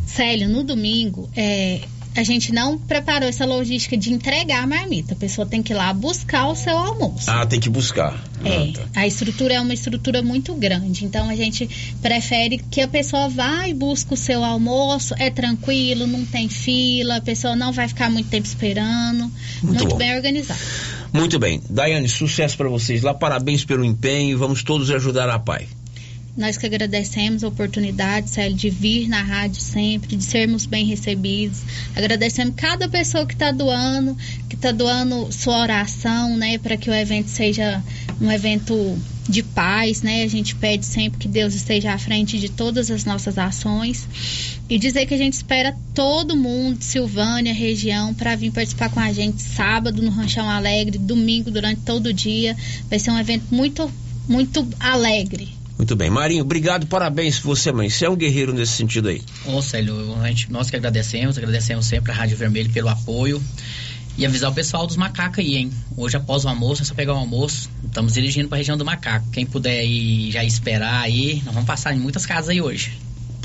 [SPEAKER 23] Célio, no domingo, é, a gente não preparou essa logística de entregar a marmita. A pessoa tem que ir lá buscar o seu almoço.
[SPEAKER 2] Ah, tem que buscar.
[SPEAKER 23] É,
[SPEAKER 2] Ah, tá.
[SPEAKER 23] a estrutura é uma estrutura muito grande, então a gente prefere que a pessoa vá e busque o seu almoço, é tranquilo, não tem fila, a pessoa não vai ficar muito tempo esperando,
[SPEAKER 2] Muito
[SPEAKER 23] muito, bem organizado.
[SPEAKER 2] Muito bem, Daiane, sucesso para vocês lá, parabéns pelo empenho, vamos todos ajudar a PAI.
[SPEAKER 23] Nós que agradecemos a oportunidade, Célio, de vir na rádio sempre, de sermos bem recebidos. Agradecemos cada pessoa que está doando, que está doando sua oração, né, para que o evento seja um evento de paz, né? A gente pede sempre que Deus esteja à frente de todas as nossas ações e dizer que a gente espera todo mundo Silvânia, região, para vir participar com a gente sábado no Ranchão Alegre, domingo durante todo o dia. Vai ser um evento muito, muito alegre.
[SPEAKER 2] Muito bem. Marinho, obrigado, parabéns você, mãe. Você é um guerreiro nesse sentido aí.
[SPEAKER 24] Ô, Célio, a gente, nós que agradecemos, agradecemos sempre a Rádio Vermelho pelo apoio. E avisar o pessoal dos macacos aí, hein? Hoje, após o almoço, é só pegar o almoço. Estamos dirigindo para a região do macaco. Quem puder ir já esperar aí, nós vamos passar em muitas casas aí hoje.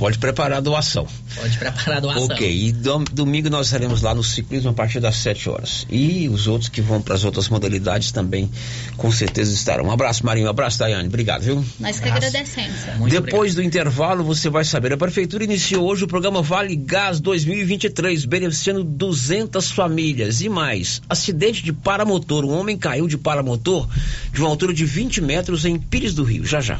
[SPEAKER 2] Pode preparar a doação.
[SPEAKER 24] Pode preparar a doação.
[SPEAKER 2] Ok, e dom- domingo nós estaremos lá no ciclismo a partir das 7 horas. E os outros que vão para as outras modalidades também, com certeza estarão. Um abraço, Marinho. Um abraço, Daiane. Obrigado, viu?
[SPEAKER 23] Nós que agradecemos.
[SPEAKER 2] Depois do intervalo, você vai saber. A Prefeitura iniciou hoje o programa Vale Gás 2023, beneficiando 200 famílias. E mais, acidente de paramotor. Um homem caiu de paramotor de uma altura de 20 metros em Pires do Rio. Já, já.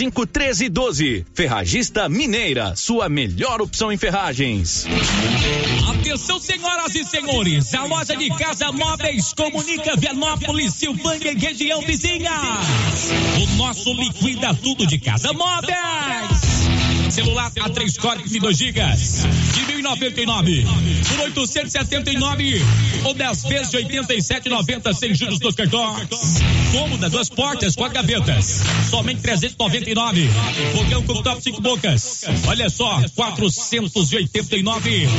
[SPEAKER 3] 1312. Ferragista Mineira, sua melhor opção em ferragens.
[SPEAKER 25] Atenção, senhoras e senhores, a loja de casa móveis comunica Vianópolis, Silvânia e região vizinha. O nosso liquida tudo de casa móveis. Celular A3 Core de 2 gigas de 1099 por 879 ou 10 vezes de 87,90 sem juros dos cartões. Cômoda, duas portas, quatro gavetas, somente 399. Fogão com top 5 bocas. Olha só, 489.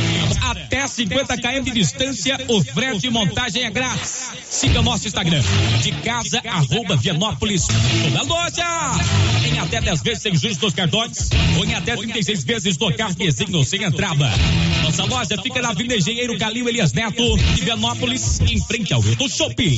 [SPEAKER 25] Até 50 km de distância, o frete e montagem é grátis. Siga nosso Instagram, de casa, arroba Vianópolis. Toda loja. Em até 10 vezes sem juros dos cartões, ou em até 36 vezes no cartezinho sem entrada. Nossa loja fica na Avenida Engenheiro Calil Elias Neto, de em frente ao Hilton Shopping.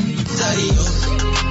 [SPEAKER 26] Daddy, oh.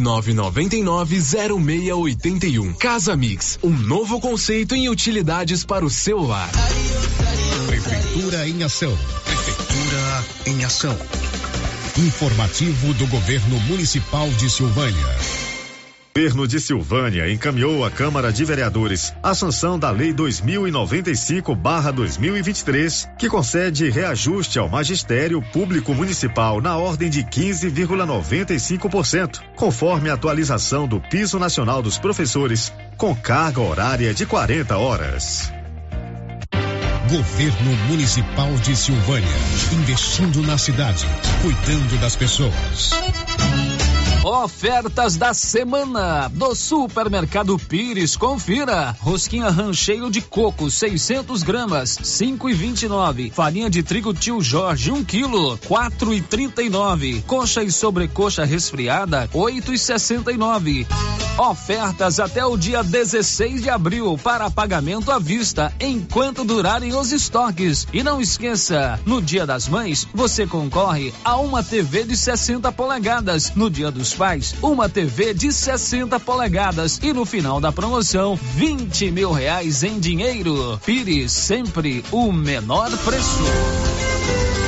[SPEAKER 8] 999990681. Casa Mix, um novo conceito em utilidades para o celular.
[SPEAKER 22] Prefeitura em ação. Prefeitura em ação. Informativo do Governo Municipal de Silvânia.
[SPEAKER 27] Governo de Silvânia encaminhou à Câmara de Vereadores a sanção da Lei 2095-2023, que concede reajuste ao magistério público municipal na ordem de 15,95%, conforme a atualização do piso nacional dos professores, com carga horária de 40 horas.
[SPEAKER 22] Governo Municipal de Silvânia. Investindo na cidade, cuidando das pessoas.
[SPEAKER 5] Ofertas da semana do Supermercado Pires. Confira. Rosquinha rancheiro de coco, 600 gramas, 5,29. Farinha de trigo tio Jorge, 1 um quilo, 4,39. Coxa e sobrecoxa resfriada, 8,69. Ofertas até o dia 16 de abril para pagamento à vista, enquanto durarem os estoques. E não esqueça, no Dia das Mães, você concorre a uma TV de 60 polegadas. No Dia dos Pais, uma TV de 60 polegadas. E no final da promoção, 20 mil reais em dinheiro. Pires, sempre o menor preço.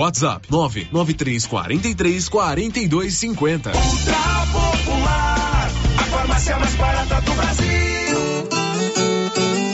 [SPEAKER 8] WhatsApp 99343 4250.
[SPEAKER 21] Ultra Popular, a farmácia mais barata do Brasil.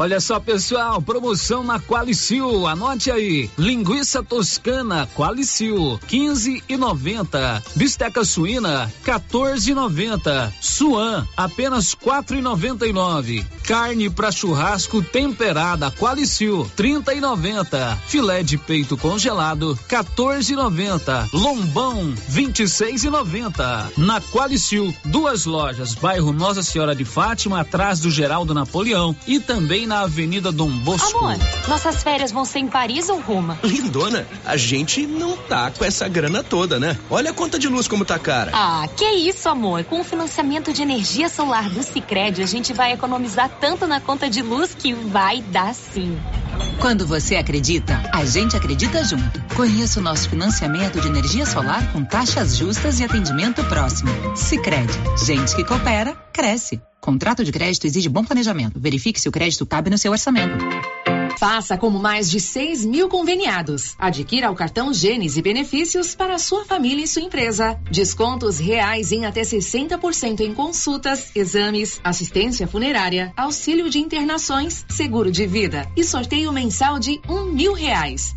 [SPEAKER 5] Olha só, pessoal, promoção na Qualicil. Anote aí. Linguiça toscana Qualicil, 15 e 90. Bisteca suína, 14 e 90. Suan, apenas 4 e 99. Carne para churrasco temperada Qualicil, 30 e 90. Filé de peito congelado, 14 e 90. Lombão, 26 e 90. Na Qualicil, duas lojas, bairro Nossa Senhora de Fátima, atrás do Geraldo Napoleão e também na Avenida Dom Bosco.
[SPEAKER 28] Amor, nossas férias vão ser em Paris ou Roma?
[SPEAKER 2] Lindona, a gente não tá com essa grana toda, né? Olha a conta de luz como tá cara.
[SPEAKER 28] Ah, que isso, amor. Com o financiamento de energia solar do Sicredi, a gente vai economizar tanto na conta de luz que vai dar sim.
[SPEAKER 29] Quando você acredita, a gente acredita junto. Conheça o nosso financiamento de energia solar com taxas justas e atendimento próximo. Sicredi, gente que coopera, cresce. Contrato de crédito exige bom planejamento. Verifique se o crédito cabe no seu orçamento.
[SPEAKER 30] Faça como mais de 6 mil conveniados. Adquira o cartão Gênesis e benefícios para sua família e sua empresa. Descontos reais em até 60% em consultas, exames, assistência funerária, auxílio de internações, seguro de vida e sorteio mensal de um mil reais.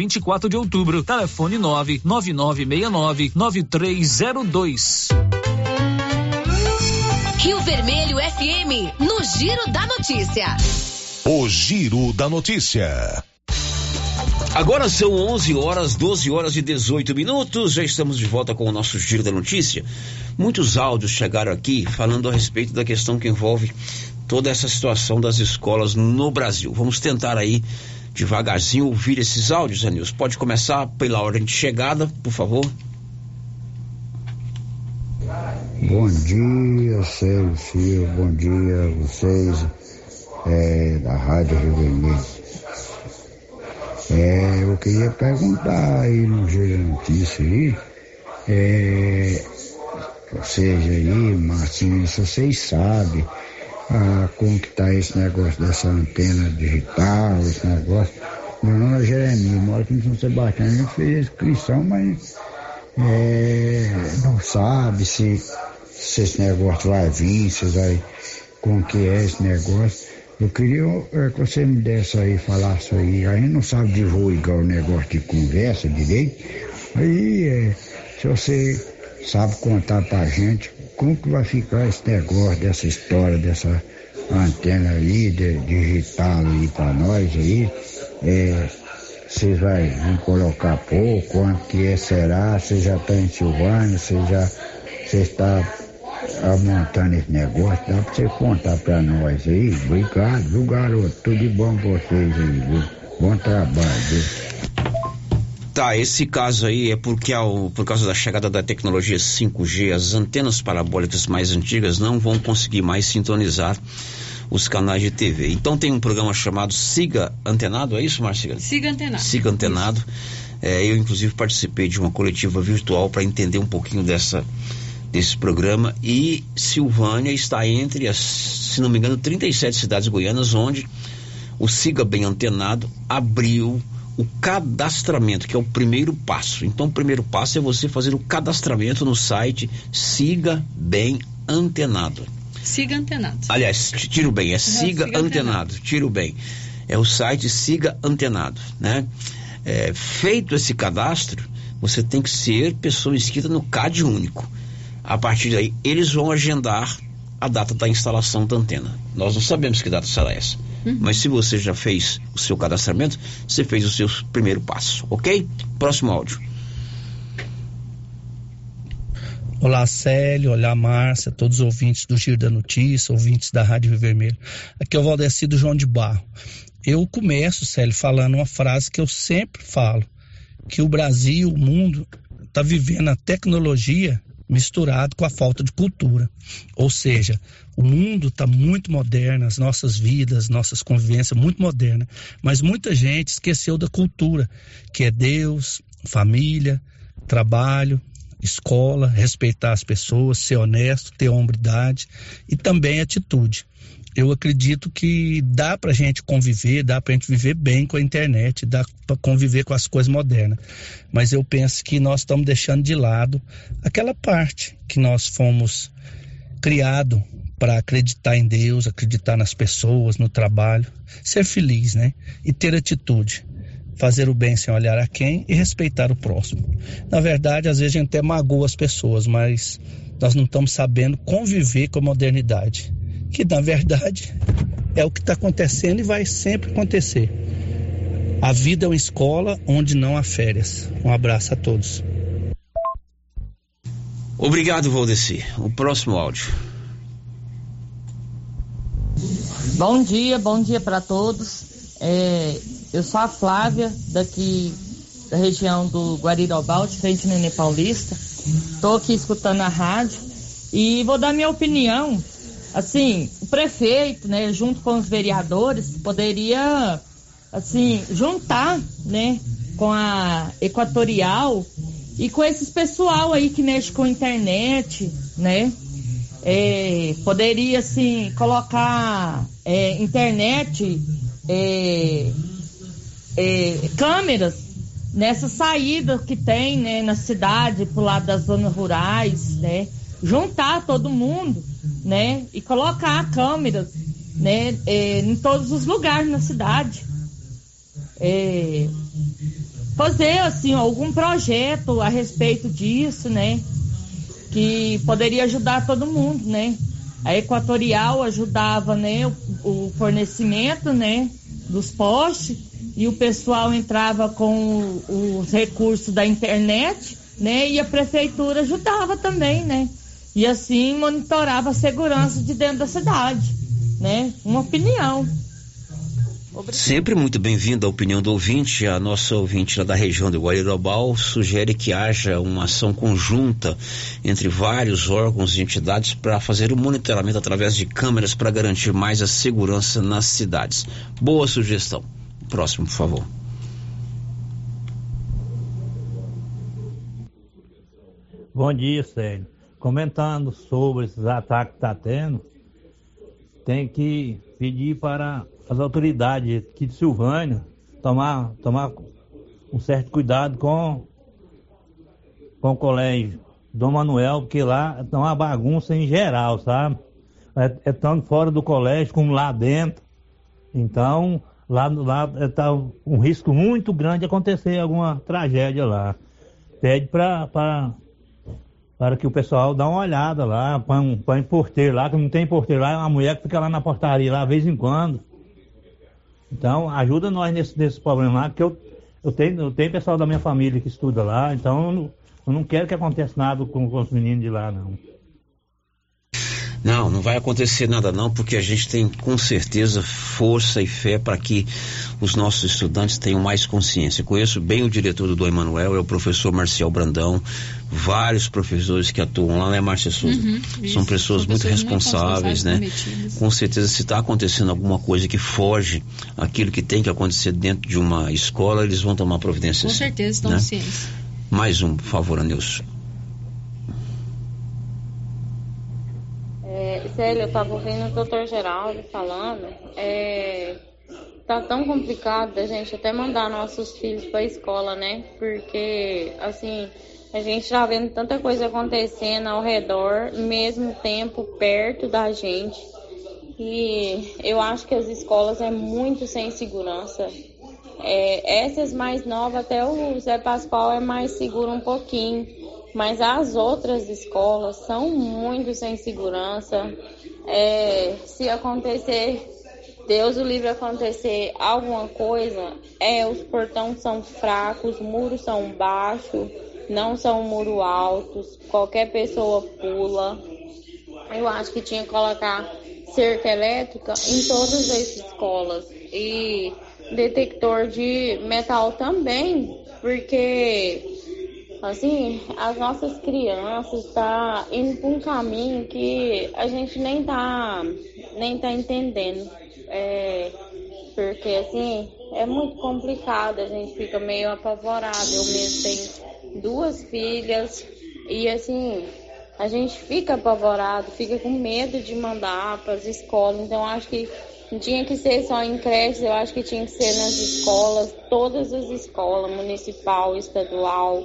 [SPEAKER 5] 24 de Outubro. Telefone 99969 9302.
[SPEAKER 12] Rio Vermelho FM, no Giro da Notícia.
[SPEAKER 11] O Giro da Notícia.
[SPEAKER 2] Agora são 11 horas, 12 horas e 18 minutos. Já estamos de volta com o nosso Giro da Notícia. Muitos áudios chegaram aqui falando a respeito da questão que envolve toda essa situação das escolas no Brasil. Vamos tentar aí devagarzinho ouvir esses áudios, Anils. Pode começar pela ordem de chegada, por favor.
[SPEAKER 31] Bom dia, Sérgio bom dia a vocês é, da Rádio Rio Vermelho. É, eu queria perguntar aí no Giro Notícia aí, é, seja aí, Marcinho, se vocês sabem ah, como que tá esse negócio dessa antena digital, esse negócio. Meu nome é Jeremias, moro aqui em São Sebastião, a gente fez inscrição, mas é, não sabe se, se esse negócio vai vir, se vai, como que é esse negócio. Eu queria é, que você me desse aí, falasse aí, a gente não sabe divulgar o negócio de conversa direito, aí é, se você sabe contar pra gente como que vai ficar esse negócio dessa história, dessa antena aí, de, digital aí pra nós aí, é, vocês vai, vão colocar pouco, quanto que é, será, você já tá em Silvânia, você já, está montando esse negócio, dá pra você contar pra nós aí, obrigado, viu garoto, tudo de bom pra vocês aí, viu? Bom trabalho, viu?
[SPEAKER 2] Tá, esse caso aí é porque ao, por causa da chegada da tecnologia 5G, as antenas parabólicas mais antigas não vão conseguir mais sintonizar os canais de TV. Então tem um programa chamado Siga Antenado, é isso, Marcia?
[SPEAKER 13] Siga Antenado.
[SPEAKER 2] Siga Antenado. É, eu, inclusive, participei de uma coletiva virtual para entender um pouquinho dessa, desse programa. E Silvânia está entre as, se não me engano, 37 cidades goianas onde o Siga Bem Antenado abriu o cadastramento, que é o primeiro passo. Então, o primeiro passo é você fazer o cadastramento no site Siga Bem Antenado.
[SPEAKER 13] Siga Antenado.
[SPEAKER 2] Aliás, tiro bem, é Siga, siga antenado. Tiro bem. É o site Siga Antenado, né? É, feito esse cadastro, você tem que ser pessoa inscrita no CAD único. A partir daí, eles vão agendar a data da instalação da antena. Nós não sabemos que data será essa. Mas se você já fez o seu cadastramento, você fez o seu primeiro passo, ok? Próximo áudio.
[SPEAKER 32] Olá, Célio. Olá, Márcia, todos os ouvintes do Giro da Notícia, ouvintes da Rádio Rio Vermelho. Aqui é o Valdeci do João de Barro. Eu começo, Célio, falando uma frase que eu sempre falo, que o Brasil, o mundo, está vivendo a tecnologia misturado com a falta de cultura. Ou seja, o mundo está muito moderno, as nossas vidas, nossas convivências muito moderna, mas muita gente esqueceu da cultura, que é Deus, família, trabalho, escola, respeitar as pessoas, ser honesto, ter hombridade e também atitude. Eu acredito que dá para a gente conviver, dá para a gente viver bem com a internet, dá para conviver com as coisas modernas. Mas eu penso que nós estamos deixando de lado aquela parte que nós fomos criados para acreditar em Deus, acreditar nas pessoas, no trabalho, ser feliz, né? E ter atitude fazer o bem sem olhar a quem e respeitar o próximo. Na verdade, às vezes a gente até magoa as pessoas, mas nós não estamos sabendo conviver com a modernidade, que na verdade é o que está acontecendo e vai sempre acontecer. A vida é uma escola onde não há férias. Um abraço a todos.
[SPEAKER 2] Obrigado, Valdeci. O próximo áudio.
[SPEAKER 33] Bom dia, bom dia para todos. É, eu sou a Flávia, daqui da região do Guarirobal, de frente Nenê Paulista. Estou aqui escutando a rádio e vou dar minha opinião. Assim, o prefeito, né, junto com os vereadores, poderia, assim, juntar, né, com a Equatorial e com esses pessoal aí que mexe com internet, né? É, poderia assim colocar é, internet, é, é câmeras nessa saída que tem né, na cidade, pro lado das zonas rurais, né? Juntar todo mundo, né? E colocar câmeras né, é, em todos os lugares na cidade. É, fazer assim algum projeto a respeito disso, né? Que poderia ajudar todo mundo, né? A Equatorial ajudava, né, o, o fornecimento, né, dos postes e o pessoal entrava com os recursos da internet, né? E a prefeitura ajudava também, né? E assim monitorava a segurança de dentro da cidade, né? Uma opinião.
[SPEAKER 2] Sempre muito bem-vindo a opinião do ouvinte. A nossa ouvinte lá da região do Guarirobal sugere que haja uma ação conjunta entre vários órgãos e entidades para fazer o monitoramento através de câmeras para garantir mais a segurança nas cidades. Boa sugestão. Próximo, por favor.
[SPEAKER 34] Bom dia, Sérgio. Comentando sobre esses ataques que está tendo, tem que pedir para as autoridades aqui de Silvânia tomar, tomar um certo cuidado com, com o colégio Dom Manuel, porque lá é uma bagunça em geral, sabe? É, é tanto fora do colégio como lá dentro. Então, lá lá está é, um risco muito grande de acontecer alguma tragédia lá. Pede para para que o pessoal dá uma olhada lá, põe, põe porteiro lá, que não tem porteiro lá, é uma mulher que fica lá na portaria lá, de vez em quando. Então, ajuda nós nesse, nesse problema lá, porque eu, eu, tenho, eu tenho pessoal da minha família que estuda lá, então eu não, eu não quero que aconteça nada com, com os meninos de lá, não.
[SPEAKER 2] Não, não vai acontecer nada não, porque a gente tem com certeza força e fé para que os nossos estudantes tenham mais consciência. Conheço bem o diretor do Emanuel, é o professor Marcial Brandão, vários professores que atuam lá, né, Márcia Souza? Uhum, São pessoas muito responsáveis, né? Com certeza, se está acontecendo alguma coisa que foge aquilo que tem que acontecer dentro de uma escola, eles vão tomar providência.
[SPEAKER 13] Com certeza, estão né? cientes.
[SPEAKER 2] Mais um, por favor, Anilson.
[SPEAKER 35] Célia, eu estava ouvindo o doutor Geraldo falando, é, tá tão complicado da gente até mandar nossos filhos para a escola, né? Porque, assim, a gente já vendo tanta coisa acontecendo ao redor, mesmo tempo perto da gente. E eu acho que as escolas é muito sem segurança. É, essas mais novas, até o Zé Pascoal é mais seguro um pouquinho mas as outras escolas são muito sem segurança. É, se acontecer, Deus o livre acontecer alguma coisa, é os portões são fracos, os muros são baixos, não são muros altos, qualquer pessoa pula. Eu acho que tinha que colocar cerca elétrica em todas as escolas e detector de metal também, porque assim, as nossas crianças tá indo por um caminho que a gente nem tá, nem tá entendendo. É, porque assim, é muito complicado, a gente fica meio apavorado. Eu mesmo tenho duas filhas e assim, a gente fica apavorado, fica com medo de mandar para as escolas. Então acho que não tinha que ser só em creches, eu acho que tinha que ser nas escolas, todas as escolas, municipal, estadual,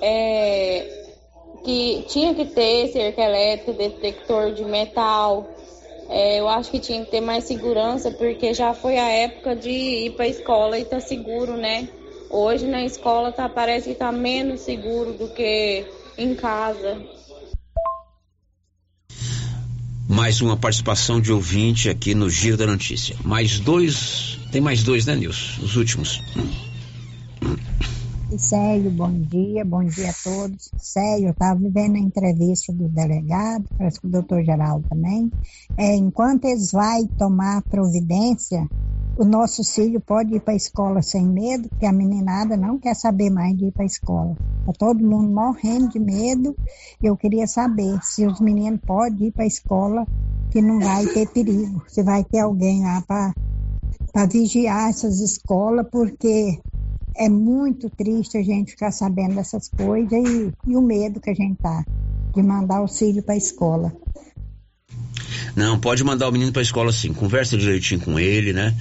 [SPEAKER 35] é, que tinha que ter cerca elétrica, detector de metal. É, eu acho que tinha que ter mais segurança, porque já foi a época de ir para a escola e tá seguro, né? Hoje na escola tá, parece que tá menos seguro do que em casa.
[SPEAKER 2] Mais uma participação de ouvinte aqui no Giro da Notícia. Mais dois, tem mais dois, né, Nilson? Os últimos.
[SPEAKER 36] Célio, bom dia, bom dia a todos. Célio, eu estava vendo a entrevista do delegado, parece que o doutor Geraldo também. É, enquanto eles vão tomar providência, o nosso filho pode ir para a escola sem medo, porque a meninada não quer saber mais de ir para a escola. Está todo mundo morrendo de medo. Eu queria saber se os meninos podem ir para a escola, que não vai ter perigo, se vai ter alguém lá para vigiar essas escolas, porque É muito triste a gente ficar sabendo dessas coisas e, e o medo que a gente tá de mandar o filho para a escola.
[SPEAKER 2] Não, pode mandar o menino para a escola sim. Conversa direitinho com ele, né?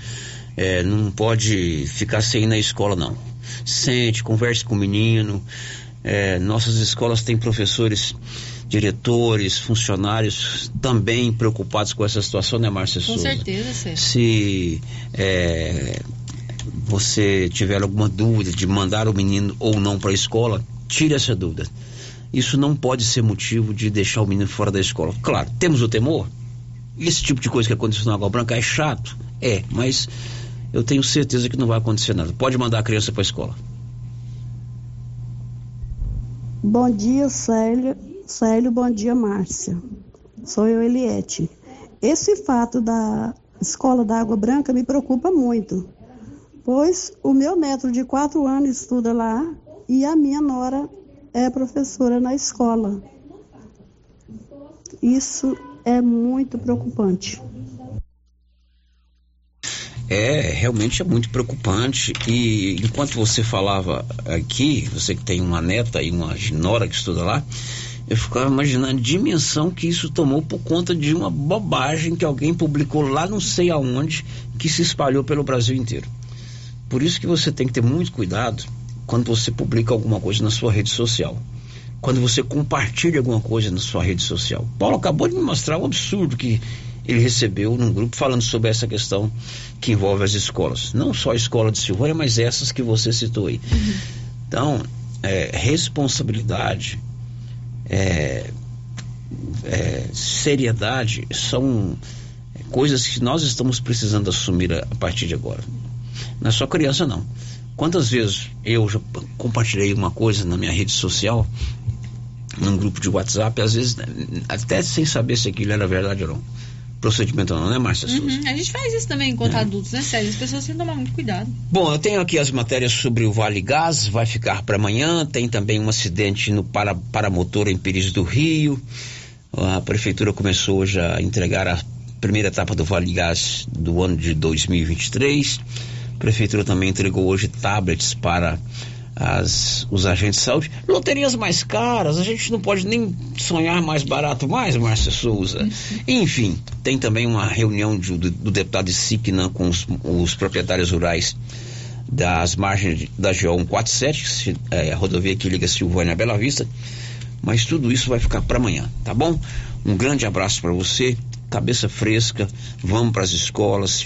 [SPEAKER 2] É, não pode ficar sem ir na escola, não. Sente, converse com o menino. É, nossas escolas têm professores, diretores, funcionários também preocupados com essa situação, né, Márcia
[SPEAKER 13] Com
[SPEAKER 2] Souza?
[SPEAKER 13] certeza, Sérgio.
[SPEAKER 2] Se é, você tiver alguma dúvida de mandar o menino ou não para a escola, tire essa dúvida. Isso não pode ser motivo de deixar o menino fora da escola. Claro, temos o temor. Esse tipo de coisa que aconteceu na Água Branca é chato? É, mas eu tenho certeza que não vai acontecer nada. Pode mandar a criança para a escola.
[SPEAKER 37] Bom dia, Célio. Célio, bom dia, Márcia. Sou eu, Eliette. Esse fato da escola da Água Branca me preocupa muito, pois o meu neto de quatro anos estuda lá e a minha nora é professora na escola. Isso é muito preocupante.
[SPEAKER 2] É, realmente é muito preocupante. E enquanto você falava aqui, você que tem uma neta e uma nora que estuda lá, eu ficava imaginando a dimensão que isso tomou por conta de uma bobagem que alguém publicou lá não sei aonde, que se espalhou pelo Brasil inteiro. Por isso que você tem que ter muito cuidado quando você publica alguma coisa na sua rede social. Quando você compartilha alguma coisa na sua rede social. Paulo acabou de me mostrar um absurdo que ele recebeu num grupo falando sobre essa questão que envolve as escolas. Não só a escola de Silvânia, mas essas que você citou aí. Então, é, responsabilidade, é, é, seriedade são coisas que nós estamos precisando assumir a, a partir de agora. Não é só criança, não. Quantas vezes eu já compartilhei uma coisa na minha rede social, num grupo de WhatsApp, às vezes até sem saber se aquilo era verdade ou não. Procedimento ou não, né, Márcia Souza?
[SPEAKER 13] Uhum, A gente faz isso também enquanto adultos, né, Sérgio? As pessoas têm que tomar muito cuidado.
[SPEAKER 2] Bom, eu tenho aqui as matérias sobre o Vale Gás, vai ficar para amanhã. Tem também um acidente no para, paramotor em Pires do Rio. A prefeitura começou hoje a entregar a primeira etapa do Vale Gás do ano de 2023. A prefeitura também entregou hoje tablets para as, os agentes de saúde. Loterias mais caras, a gente não pode nem sonhar mais barato mais, Márcia Souza. Enfim, tem também uma reunião de- do, do deputado de Siquinã com os, os proprietários rurais das margens da GO 147, que se- é a rodovia que liga Silvânia a Bela Vista. Mas tudo isso vai ficar para amanhã, tá bom? Um grande abraço para você, cabeça fresca, vamos para as escolas.